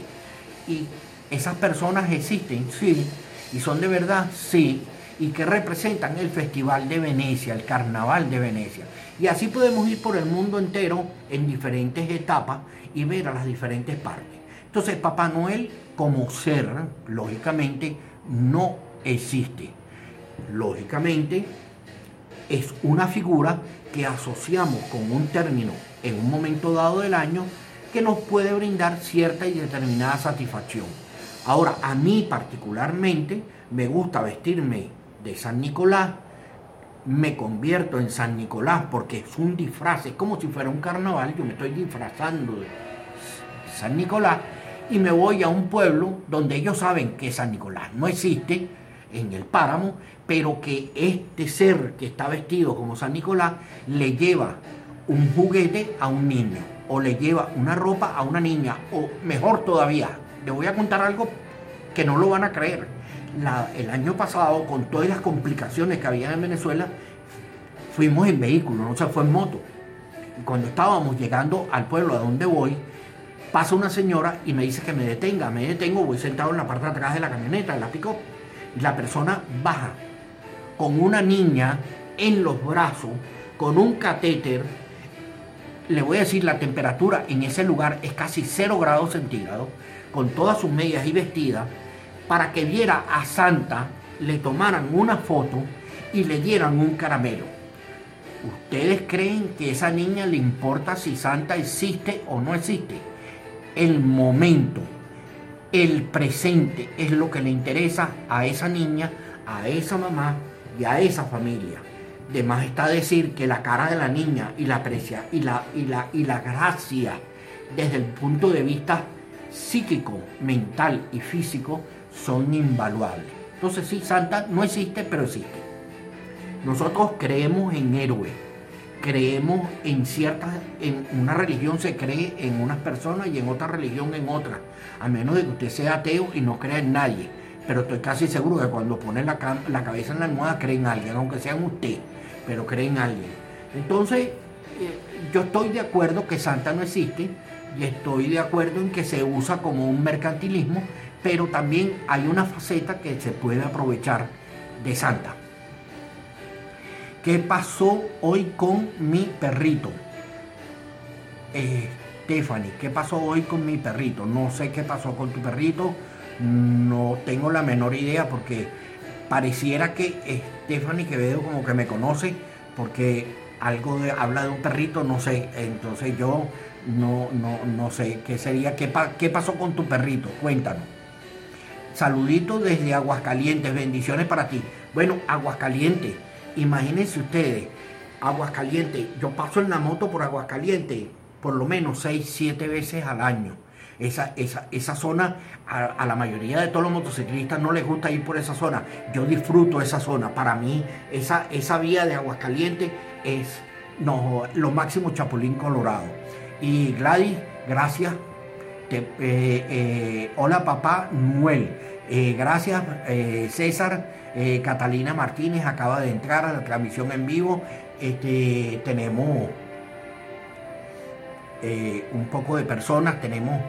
Y esas personas existen, sí. Y son de verdad, sí. Y que representan el Festival de Venecia, el Carnaval de Venecia. Y así podemos ir por el mundo entero en diferentes etapas y ver a las diferentes partes. Entonces, Papá Noel como ser, lógicamente, no existe. Lógicamente, es una figura que asociamos con un término en un momento dado del año que nos puede brindar cierta y determinada satisfacción. Ahora, a mí particularmente me gusta vestirme de San Nicolás, me convierto en San Nicolás porque es un disfraz, es como si fuera un carnaval, yo me estoy disfrazando de San Nicolás y me voy a un pueblo donde ellos saben que San Nicolás no existe, en el páramo, pero que este ser que está vestido como San Nicolás le lleva un juguete a un niño o le lleva una ropa a una niña o mejor todavía, le voy a contar algo que no lo van a creer. El año pasado, con todas las complicaciones que había en Venezuela, fuimos en vehículo, no se fue en moto. Y cuando estábamos llegando al pueblo a donde voy, pasa una señora y me dice que me detenga. Me detengo, voy sentado en la parte de atrás de la camioneta, la pico la persona baja con una niña en los brazos, con un catéter, le voy a decir, la temperatura en ese lugar es casi 0 grados centígrados, con todas sus medias y vestidas, para que viera a Santa, le tomaran una foto y le dieran un caramelo. ¿Ustedes creen que a esa niña le importa si Santa existe o no existe? El momento el presente es lo que le interesa a esa niña, a esa mamá y a esa familia. De más está decir que la cara de la niña y la, y la gracia desde el punto de vista psíquico, mental y físico son invaluables. Entonces sí, Santa no existe, pero existe. Nosotros creemos en héroes creemos en ciertas, en una religión se cree en unas personas y en otra religión en otra, a menos de que usted sea ateo y no crea en nadie. Pero estoy casi seguro que cuando pone la, la cabeza en la almohada cree en alguien, aunque sea en usted, pero cree en alguien. Entonces, eh, yo estoy de acuerdo que Santa no existe y estoy de acuerdo en que se usa como un mercantilismo, pero también hay una faceta que se puede aprovechar de Santa. ¿Qué pasó hoy con mi perrito? Eh, Stephanie, ¿qué pasó hoy con mi perrito? No sé qué pasó con tu perrito, no tengo la menor idea porque pareciera que Stephanie que veo como que me conoce porque algo de, habla de un perrito, no sé, entonces yo no, no, sé qué sería, qué pasó con tu perrito, cuéntanos. Saluditos desde Aguascalientes, bendiciones para ti. Bueno, Aguascalientes Imagínense ustedes, Aguascalientes, yo paso en la moto por Aguascalientes por lo menos 6, 7 veces al año. Esa, esa, esa zona, a, la mayoría de todos los motociclistas no les gusta ir por esa zona. Yo disfruto esa zona. Para mí, esa, esa vía de Aguascalientes es no, lo máximo Chapulín Colorado. Y Gladys, gracias. Eh, eh, hola papá Noel. Eh, gracias César. Eh, Catalina Martínez acaba de entrar a la transmisión en vivo. Este, tenemos un poco de personas, tenemos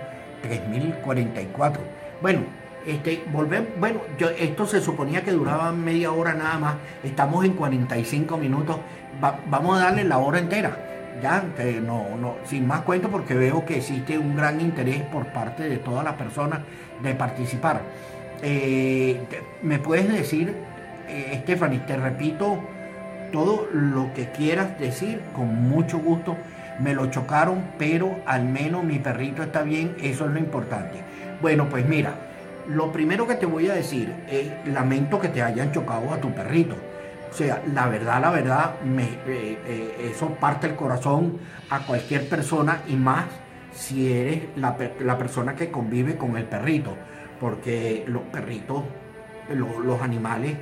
3.044. Bueno, este, volvemos, bueno, yo, esto se suponía que duraba media hora nada más, estamos en 45 minutos, vamos a darle la hora entera, ya, no, no, sin más cuento porque veo que existe un gran interés por parte de todas las personas de participar. Eh, ¿Me puedes decir, eh, Stephanie, te repito todo lo que quieras decir con mucho gusto? Me lo chocaron, pero al menos mi perrito está bien, eso es lo importante. Bueno, pues mira, lo primero que te voy a decir es, lamento que te hayan chocado a tu perrito. O sea, la verdad, la verdad, me, eh, eh, eso parte el corazón a cualquier persona y más si eres la, persona que convive con el perrito. Porque los perritos, los, animales,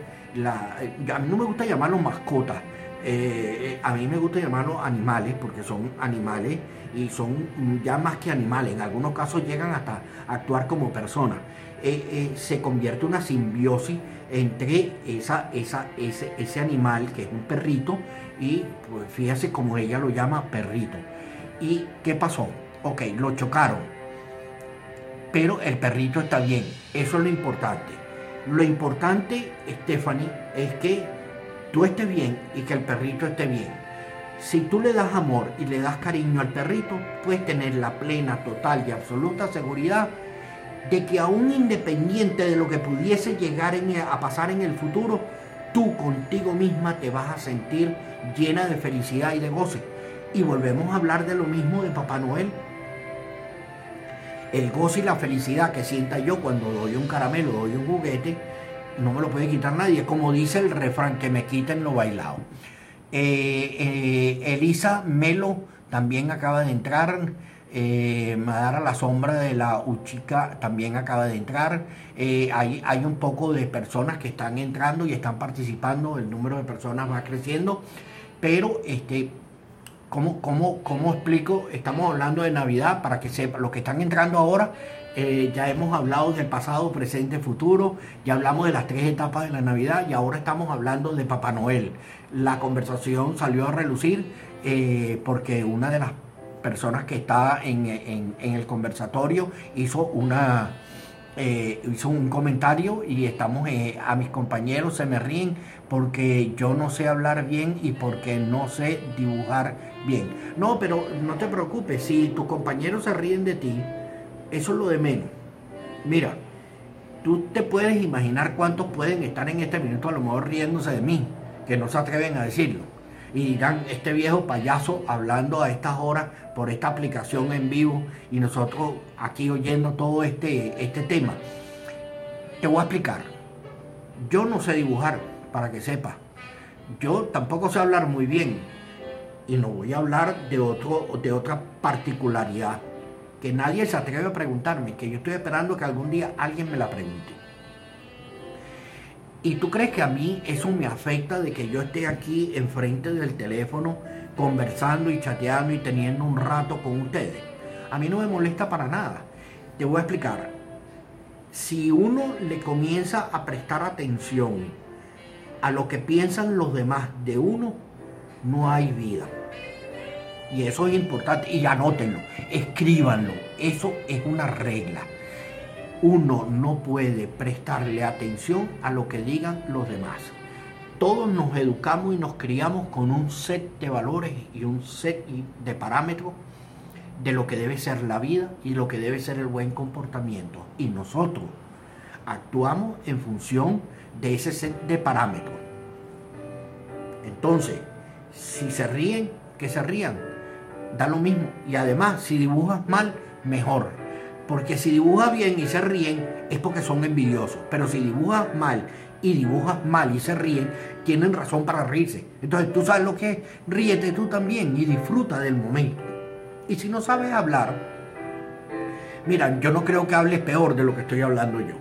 a mí no me gusta llamarlos mascotas. Eh, a mí me gusta llamarlos animales porque son animales y son ya más que animales. En algunos casos llegan hasta actuar como personas. Eh, eh, se convierte una simbiosis entre esa, esa, ese, ese, animal que es un perrito y pues fíjese como ella lo llama perrito. ¿Y qué pasó? Ok, lo chocaron, pero el perrito está bien, eso es lo importante. Lo importante, Stephanie, es que tú estés bien y que el perrito esté bien. Si tú le das amor y le das cariño al perrito, puedes tener la plena, total y absoluta seguridad de que aún independiente de lo que pudiese llegar a pasar en el futuro, tú contigo misma te vas a sentir llena de felicidad y de goce. Y volvemos a hablar de lo mismo de Papá Noel. El goce y la felicidad que sienta yo cuando doy un caramelo, doy un juguete, no me lo puede quitar nadie. Como dice el refrán, que me quiten lo bailado. Eh, eh, Elisa Melo también acaba de entrar. Eh, Madara la sombra de la Uchica también acaba de entrar. Eh, hay, hay, un poco de personas que están entrando y están participando. El número de personas va creciendo. Pero, este, ¿cómo, cómo, cómo explico? Estamos hablando de Navidad para que sepan, los que están entrando ahora, eh, ya hemos hablado del pasado, presente, futuro. Ya hablamos de las tres etapas de la Navidad y ahora estamos hablando de Papá Noel. La conversación salió a relucir porque una de las personas que está en, el conversatorio hizo una eh, hizo un comentario y estamos eh, a mis compañeros se me ríen porque yo no sé hablar bien y porque no sé dibujar bien. No, pero no te preocupes, si tus compañeros se ríen de ti, eso es lo de menos. Mira, tú te puedes imaginar cuántos pueden estar en este minuto a lo mejor riéndose de mí, que no se atreven a decirlo y dirán, este viejo payaso hablando a estas horas por esta aplicación en vivo y nosotros aquí oyendo todo este, este tema. Te voy a explicar. Yo no sé dibujar, para que sepas. Yo tampoco sé hablar muy bien y no voy a hablar de, otro, de otra particularidad que nadie se atreve a preguntarme, que yo estoy esperando que algún día alguien me la pregunte. ¿Y tú crees que a mí eso me afecta de que yo esté aquí enfrente del teléfono conversando y chateando y teniendo un rato con ustedes? A mí no me molesta para nada. Te voy a explicar. Si uno le comienza a prestar atención a lo que piensan los demás de uno, no hay vida. Y eso es importante. Y anótenlo, escríbanlo. Eso es una regla uno no puede prestarle atención a lo que digan los demás. Todos nos educamos y nos criamos con un set de valores y un set de parámetros de lo que debe ser la vida y lo que debe ser el buen comportamiento. Y nosotros actuamos en función de ese set de parámetros. Entonces, si se ríen, que se rían. Da lo mismo. Y además, si dibujas mal, mejor porque si dibujas bien y se ríen, es porque son envidiosos. Pero si dibujas mal y dibujas mal y se ríen, tienen razón para reírse. Entonces tú sabes lo que es, ríete tú también y disfruta del momento. Y si no sabes hablar, mira, yo no creo que hables peor de lo que estoy hablando yo.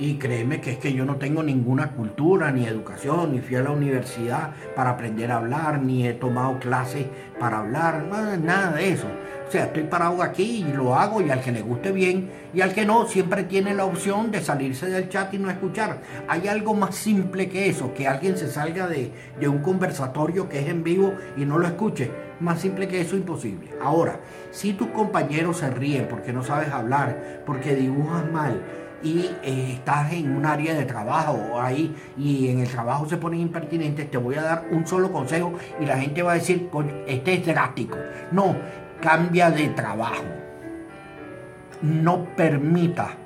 Y créeme que es que yo no tengo ninguna cultura, ni educación, ni fui a la universidad para aprender a hablar, ni he tomado clases para hablar, nada de eso. O sea, estoy parado aquí y lo hago y al que le guste bien y al que no, siempre tiene la opción de salirse del chat y no escuchar. Hay algo más simple que eso, que alguien se salga de, de un conversatorio que es en vivo y no lo escuche. Más simple que eso, imposible. Ahora, si tus compañeros se ríen porque no sabes hablar, porque dibujas mal, y eh, estás en un área de trabajo ahí y en el trabajo se ponen impertinentes, te voy a dar un solo consejo y la gente va a decir, este es drástico. No, cambia de trabajo. No permita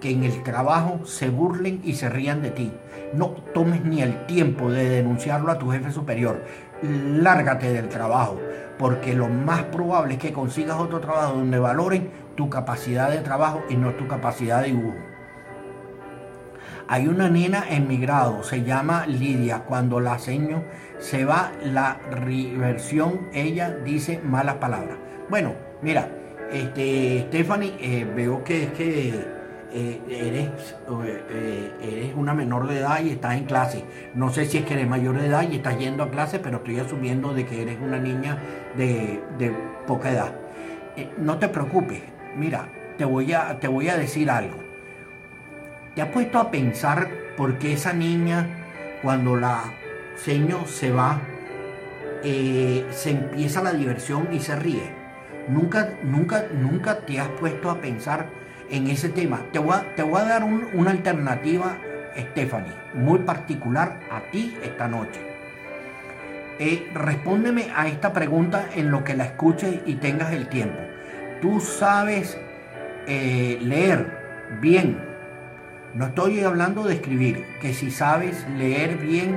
que en el trabajo se burlen y se rían de ti. No tomes ni el tiempo de denunciarlo a tu jefe superior. Lárgate del trabajo, porque lo más probable es que consigas otro trabajo donde valoren tu capacidad de trabajo y no tu capacidad de dibujo. Hay una nena en mi grado, se llama Lidia. Cuando la seño se va la reversión, ella dice malas palabras. Bueno, mira, este, Stephanie, eh, veo que es que eh, eres, eh, eres una menor de edad y estás en clase. No sé si es que eres mayor de edad y estás yendo a clase, pero estoy asumiendo de que eres una niña de, de poca edad. no te preocupes, mira, te voy, a, te voy a decir algo ¿Te has puesto a pensar por qué esa niña, cuando la seño se va, eh, se empieza la diversión y se ríe? Nunca, nunca, nunca te has puesto a pensar en ese tema. Te voy a, dar una alternativa, Stephanie, muy particular a ti esta noche. Eh, respóndeme a esta pregunta en lo que la escuches y tengas el tiempo. ¿Tú sabes eh, leer bien no estoy hablando de escribir, que si sabes leer bien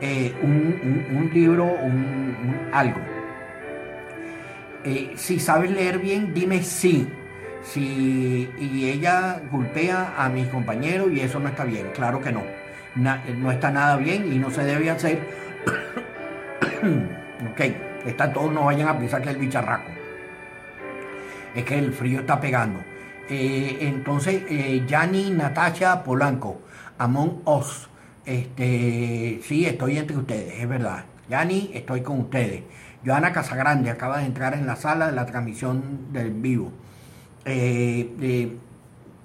eh, un, libro, un, algo. Eh, si sabes leer bien, dime sí. Si, y ella golpea a mis compañeros y eso no está bien, claro que no. no está nada bien y no se debe hacer. ok, está todos no vayan a pensar que es el bicharraco. Es que el frío está pegando. Eh, entonces, eh, Yanni Natasha Polanco, Among Us. Este, sí, estoy entre ustedes, es verdad. Yani, estoy con ustedes. Joana Casagrande acaba de entrar en la sala de la transmisión del vivo. Eh,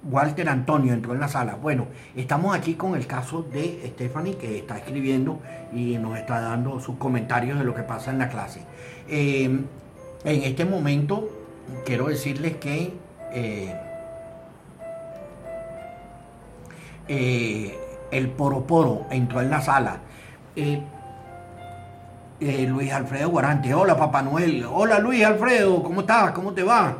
Walter Antonio entró en la sala. Bueno, estamos aquí con el caso de Stephanie que está escribiendo y nos está dando sus comentarios de lo que pasa en la clase. en este momento quiero decirles que eh, el Poroporo entró en la sala. Eh, eh, Luis Alfredo Guarante, hola Papá Noel, hola Luis Alfredo, ¿cómo estás? ¿Cómo te va?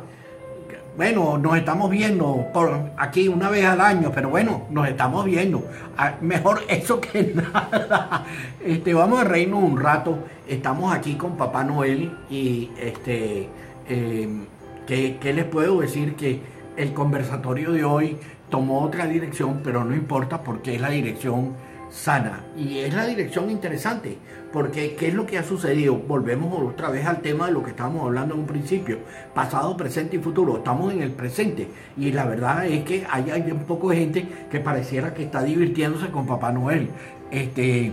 Bueno, nos estamos viendo por aquí una vez al año, pero bueno, nos estamos viendo. Ah, mejor eso que nada. Este, vamos a reírnos un rato. Estamos aquí con Papá Noel y este, ¿qué les puedo decir? Que el conversatorio de hoy tomó otra dirección, pero no importa porque es la dirección sana y es la dirección interesante, porque ¿qué es lo que ha sucedido? Volvemos otra vez al tema de lo que estábamos hablando en un principio, pasado, presente y futuro, estamos en el presente y la verdad es que hay, hay un poco de gente que pareciera que está divirtiéndose con Papá Noel. Este,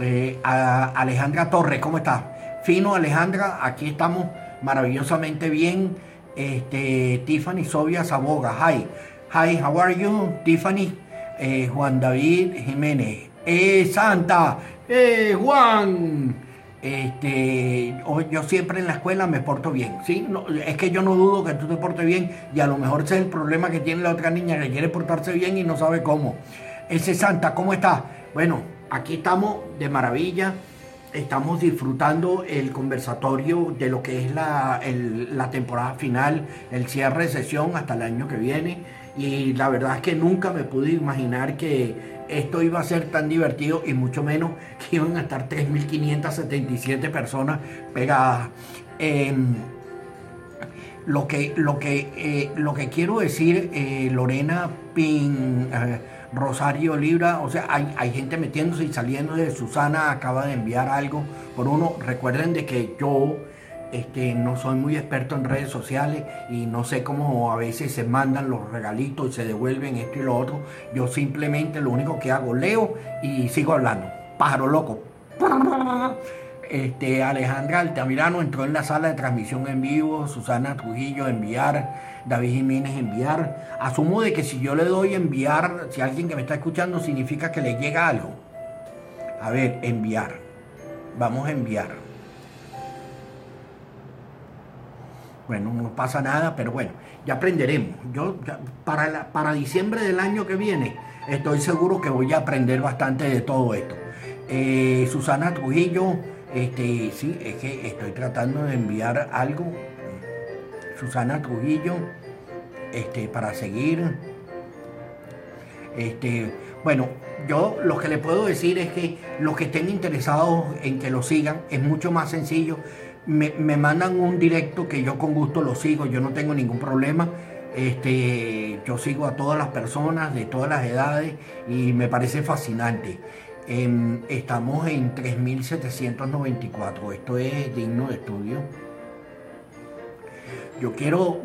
eh, Alejandra Torres, ¿cómo estás? Fino Alejandra, aquí estamos maravillosamente bien. Este, Tiffany Sobia Saboga, hi. Hi, how are you? Tiffany, eh, Juan David Jiménez. ¡Eh, Santa! ¡Eh, Juan! Este, yo siempre en la escuela me porto bien, ¿sí? es que yo no dudo que tú te portes bien y a lo mejor ese es el problema que tiene la otra niña que quiere portarse bien y no sabe cómo. Ese Santa, ¿cómo está? Bueno, aquí estamos de maravilla, estamos disfrutando el conversatorio de lo que es la, la temporada final, el cierre de sesión hasta el año que viene y la verdad es que nunca me pude imaginar que esto iba a ser tan divertido y mucho menos que iban a estar 3.577 personas pegadas. Em, lo, que, lo, que, eh, lo que quiero decir, eh, Lorena Pin, eh, Rosario Libra, o sea, hay, hay, gente metiéndose y saliendo de Susana, acaba de enviar algo por uno. Recuerden de que yo este, no soy muy experto en redes sociales y no sé cómo a veces se mandan los regalitos y se devuelven esto y lo otro. Yo simplemente lo único que hago, leo y sigo hablando. Pájaro loco. Este, Alejandra Altamirano entró en la sala de transmisión en vivo, Susana Trujillo enviar, David Jiménez enviar. Asumo de que si yo le doy enviar, si alguien que me está escuchando significa que le llega algo. A ver, enviar. Vamos a enviar. Bueno, no pasa nada, pero bueno, ya aprenderemos. Yo para, para diciembre del año que viene estoy seguro que voy a aprender bastante de todo esto. Eh, Susana Trujillo, este, sí, es que estoy tratando de enviar algo. Susana Trujillo, este, para seguir. Este, bueno, yo lo que le puedo decir es que los que estén interesados en que lo sigan es mucho más sencillo. Me, mandan un directo que yo con gusto lo sigo, yo no tengo ningún problema. Este, yo sigo a todas las personas de todas las edades y me parece fascinante. Em, estamos en 3.794, esto es digno de estudio. Yo quiero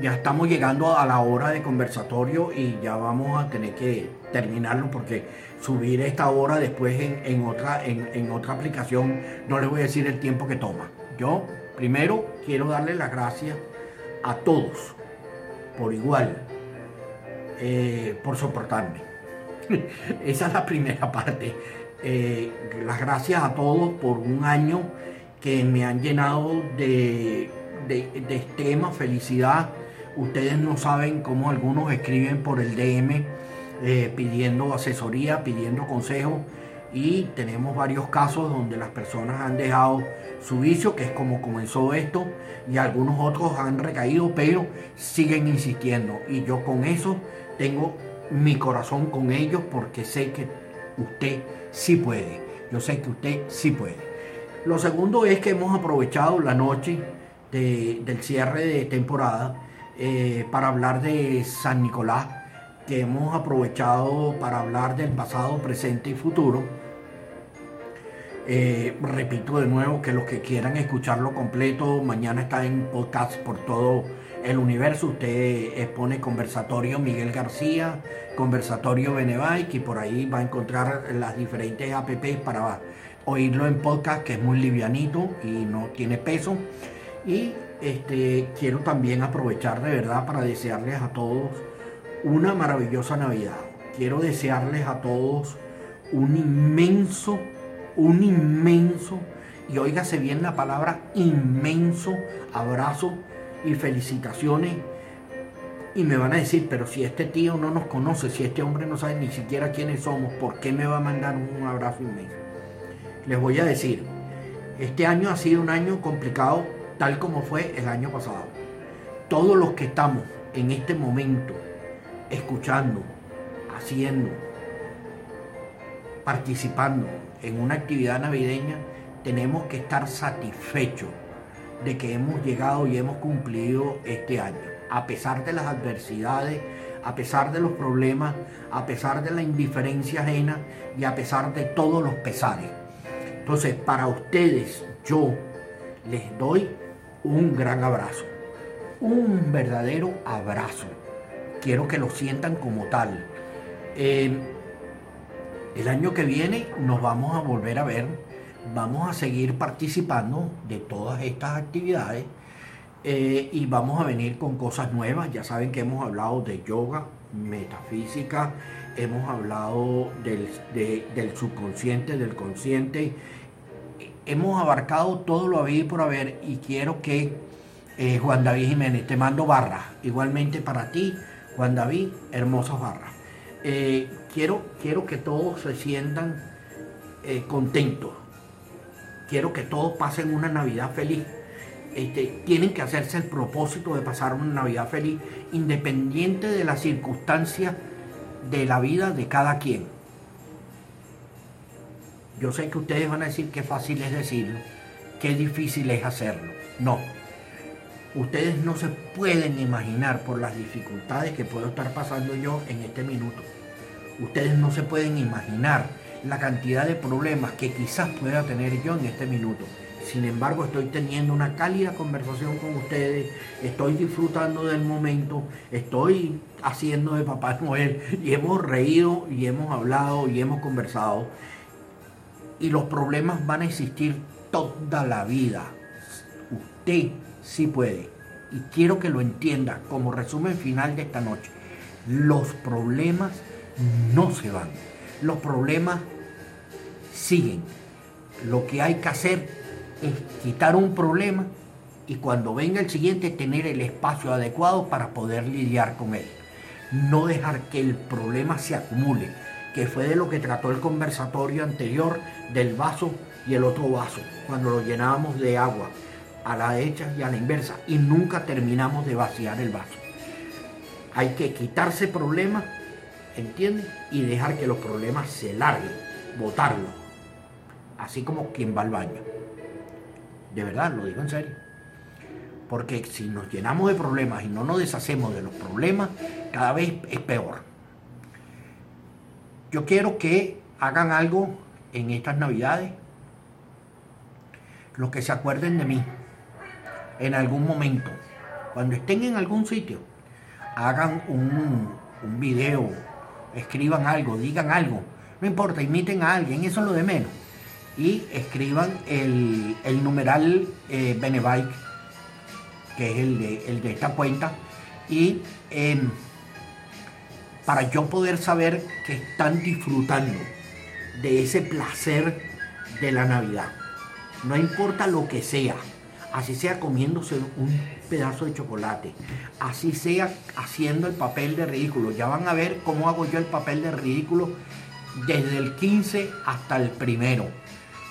ya estamos llegando a la hora de conversatorio y ya vamos a tener que terminarlo porque subir esta hora después en, otra, en, otra aplicación no les voy a decir el tiempo que toma. Yo primero quiero darle las gracias a todos por igual eh, por soportarme. Esa es la primera parte. Eh, las gracias a todos por un año que me han llenado de, de, de extrema felicidad Ustedes no saben cómo algunos escriben por el DM eh, pidiendo asesoría, pidiendo consejo y tenemos varios casos donde las personas han dejado su vicio, que es como comenzó esto, y algunos otros han recaído, pero siguen insistiendo. Y yo con eso tengo mi corazón con ellos porque sé que usted sí puede. Yo sé que usted sí puede. Lo segundo es que hemos aprovechado la noche del cierre de temporada eh, para hablar de San Nicolás, que hemos aprovechado para hablar del pasado, presente y futuro. Eh, repito de nuevo que los que quieran escucharlo completo, mañana está en podcast por todo el universo. Usted expone conversatorio Miguel García, conversatorio Benebike y por ahí va a encontrar las diferentes apps para oírlo en podcast, que es muy livianito y no tiene peso. Y este, quiero también aprovechar de verdad para desearles a todos una maravillosa Navidad. Quiero desearles a todos un inmenso, un inmenso, y óigase bien la palabra inmenso abrazo y felicitaciones. Y me van a decir, pero si este tío no nos conoce, si este hombre no sabe ni siquiera quiénes somos, ¿por qué me va a mandar un abrazo inmenso? Les voy a decir, este año ha sido un año complicado tal como fue el año pasado. Todos los que estamos en este momento escuchando, haciendo, participando en una actividad navideña, tenemos que estar satisfechos de que hemos llegado y hemos cumplido este año, a pesar de las adversidades, a pesar de los problemas, a pesar de la indiferencia ajena y a pesar de todos los pesares. Entonces, para ustedes, yo les doy un gran abrazo, un verdadero abrazo. Quiero que lo sientan como tal. Eh, el año que viene nos vamos a volver a ver, vamos a seguir participando de todas estas actividades eh, y vamos a venir con cosas nuevas. Ya saben que hemos hablado de yoga, metafísica, hemos hablado del, subconsciente, del consciente hemos abarcado todo lo habido por haber y quiero que eh, Juan David Jiménez, te mando barras, igualmente para ti, Juan David, hermosas barras. Eh, quiero, quiero que todos se sientan eh, contentos, quiero que todos pasen una Navidad feliz. Este, tienen que hacerse el propósito de pasar una Navidad feliz, independiente de las circunstancias de la vida de cada quien. Yo sé que ustedes van a decir que fácil es decirlo, qué difícil es hacerlo. No. Ustedes no se pueden imaginar por las dificultades que puedo estar pasando yo en este minuto. Ustedes no se pueden imaginar la cantidad de problemas que quizás pueda tener yo en este minuto. Sin embargo, estoy teniendo una cálida conversación con ustedes, estoy disfrutando del momento, estoy haciendo de Papá Noel y hemos reído y hemos hablado y hemos conversado. Y los problemas van a existir toda la vida. Usted sí puede. Y quiero que lo entienda como resumen final de esta noche. Los problemas no se van. Los problemas siguen. Lo que hay que hacer es quitar un problema y cuando venga el siguiente tener el espacio adecuado para poder lidiar con él. No dejar que el problema se acumule, que fue de lo que trató el conversatorio anterior del vaso y el otro vaso, cuando lo llenábamos de agua a la derecha y a la inversa y nunca terminamos de vaciar el vaso. Hay que quitarse problemas, ¿entiendes? Y dejar que los problemas se larguen, botarlos, así como quien va al baño. De verdad, lo digo en serio. Porque si nos llenamos de problemas y no nos deshacemos de los problemas, cada vez es peor. Yo quiero que hagan algo en estas navidades, los que se acuerden de mí, en algún momento, cuando estén en algún sitio, hagan un, un video, escriban algo, digan algo, no importa, imiten a alguien, eso es lo de menos. Y escriban el, numeral eh, que es el de, el de esta cuenta, y em, para yo poder saber que están disfrutando de ese placer de la Navidad. No importa lo que sea, así sea comiéndose un pedazo de chocolate, así sea haciendo el papel de ridículo. Ya van a ver cómo hago yo el papel de ridículo desde el 15 hasta el primero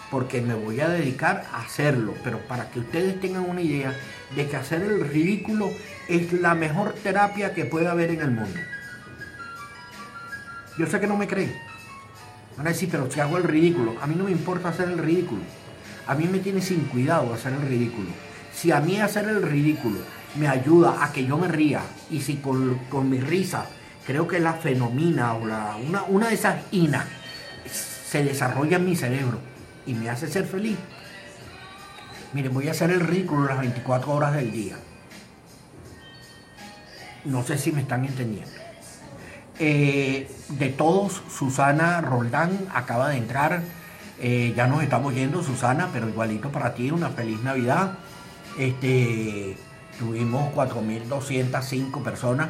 porque me voy a dedicar a hacerlo, pero para que ustedes tengan una idea de que hacer el ridículo es la mejor terapia que puede haber en el mundo. Yo sé que no me creen. Van a decir, pero si hago el ridículo, a mí no me importa hacer el ridículo. A mí me tiene sin cuidado hacer el ridículo. Si a mí hacer el ridículo me ayuda a que yo me ría y si con, mi risa creo que la fenomina o la, una, una de esas inas se desarrolla en mi cerebro y me hace ser feliz. Miren, voy a hacer el ridículo las 24 horas del día. No sé si me están entendiendo. Eh, de todos, Susana Roldán acaba de entrar. Eh, ya nos estamos yendo, Susana, pero igualito para ti, una feliz Navidad. Este, tuvimos 4.205 personas.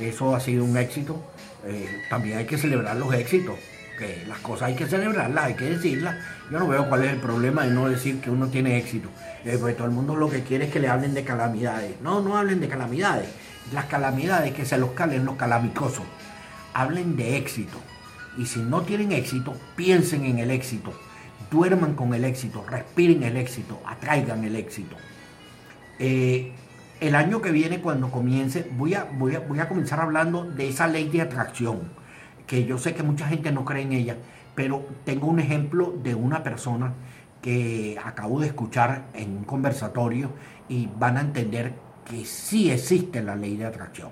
Eso ha sido un éxito. Eh, también hay que celebrar los éxitos que las cosas hay que celebrarlas, hay que decirlas. Yo no veo cuál es el problema de no decir que uno tiene éxito. Eh, pues todo el mundo lo que quiere es que le hablen de calamidades. No, no hablen de calamidades. Las calamidades que se los calen los calamicosos. Hablen de éxito. Y si no tienen éxito, piensen en el éxito. Duerman con el éxito, respiren el éxito, atraigan el éxito. Eh, el año que viene, cuando comience, voy a, voy, a, voy a comenzar hablando de esa ley de atracción que yo sé que mucha gente no cree en ella, pero tengo un ejemplo de una persona que acabo de escuchar en un conversatorio y van a entender que sí existe la ley de atracción.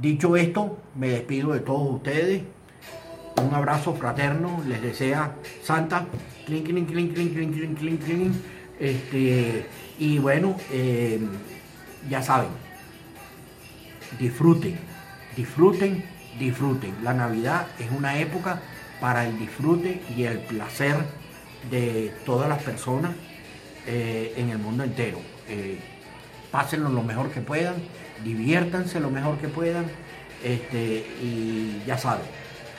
Dicho esto, me despido de todos ustedes. Un abrazo fraterno, les desea Santa. Este, y bueno, eh, ya saben, disfruten, disfruten disfruten. La Navidad es una época para el disfrute y el placer de todas las personas eh, en el mundo entero. Eh, pásenlo lo mejor que puedan, diviértanse lo mejor que puedan este, y ya saben,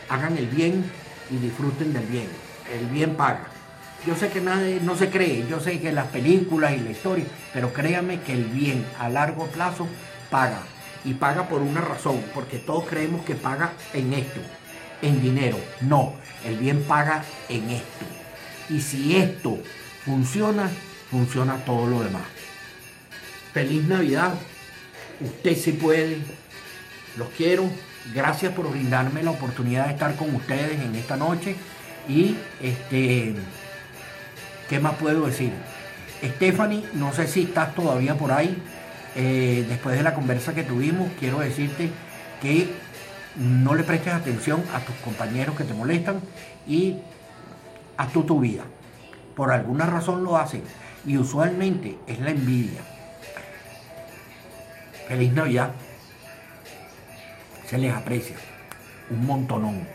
hagan el bien y disfruten del bien. El bien paga. Yo sé que nadie no se cree, yo sé que las películas y la historia, pero créanme que el bien a largo plazo paga y paga por una razón, porque todos creemos que paga en esto, en dinero. No, el bien paga en esto. Y si esto funciona, funciona todo lo demás. Feliz Navidad. Usted sí puede. Los quiero. Gracias por brindarme la oportunidad de estar con ustedes en esta noche. Y este, ¿qué más puedo decir? Stephanie, no sé si estás todavía por ahí. Eh, después de la conversa que tuvimos, quiero decirte que no le prestes atención a tus compañeros que te molestan y haz tú tu vida. Por alguna razón lo hacen y usualmente es la envidia. Feliz Navidad. Se les aprecia un montonón.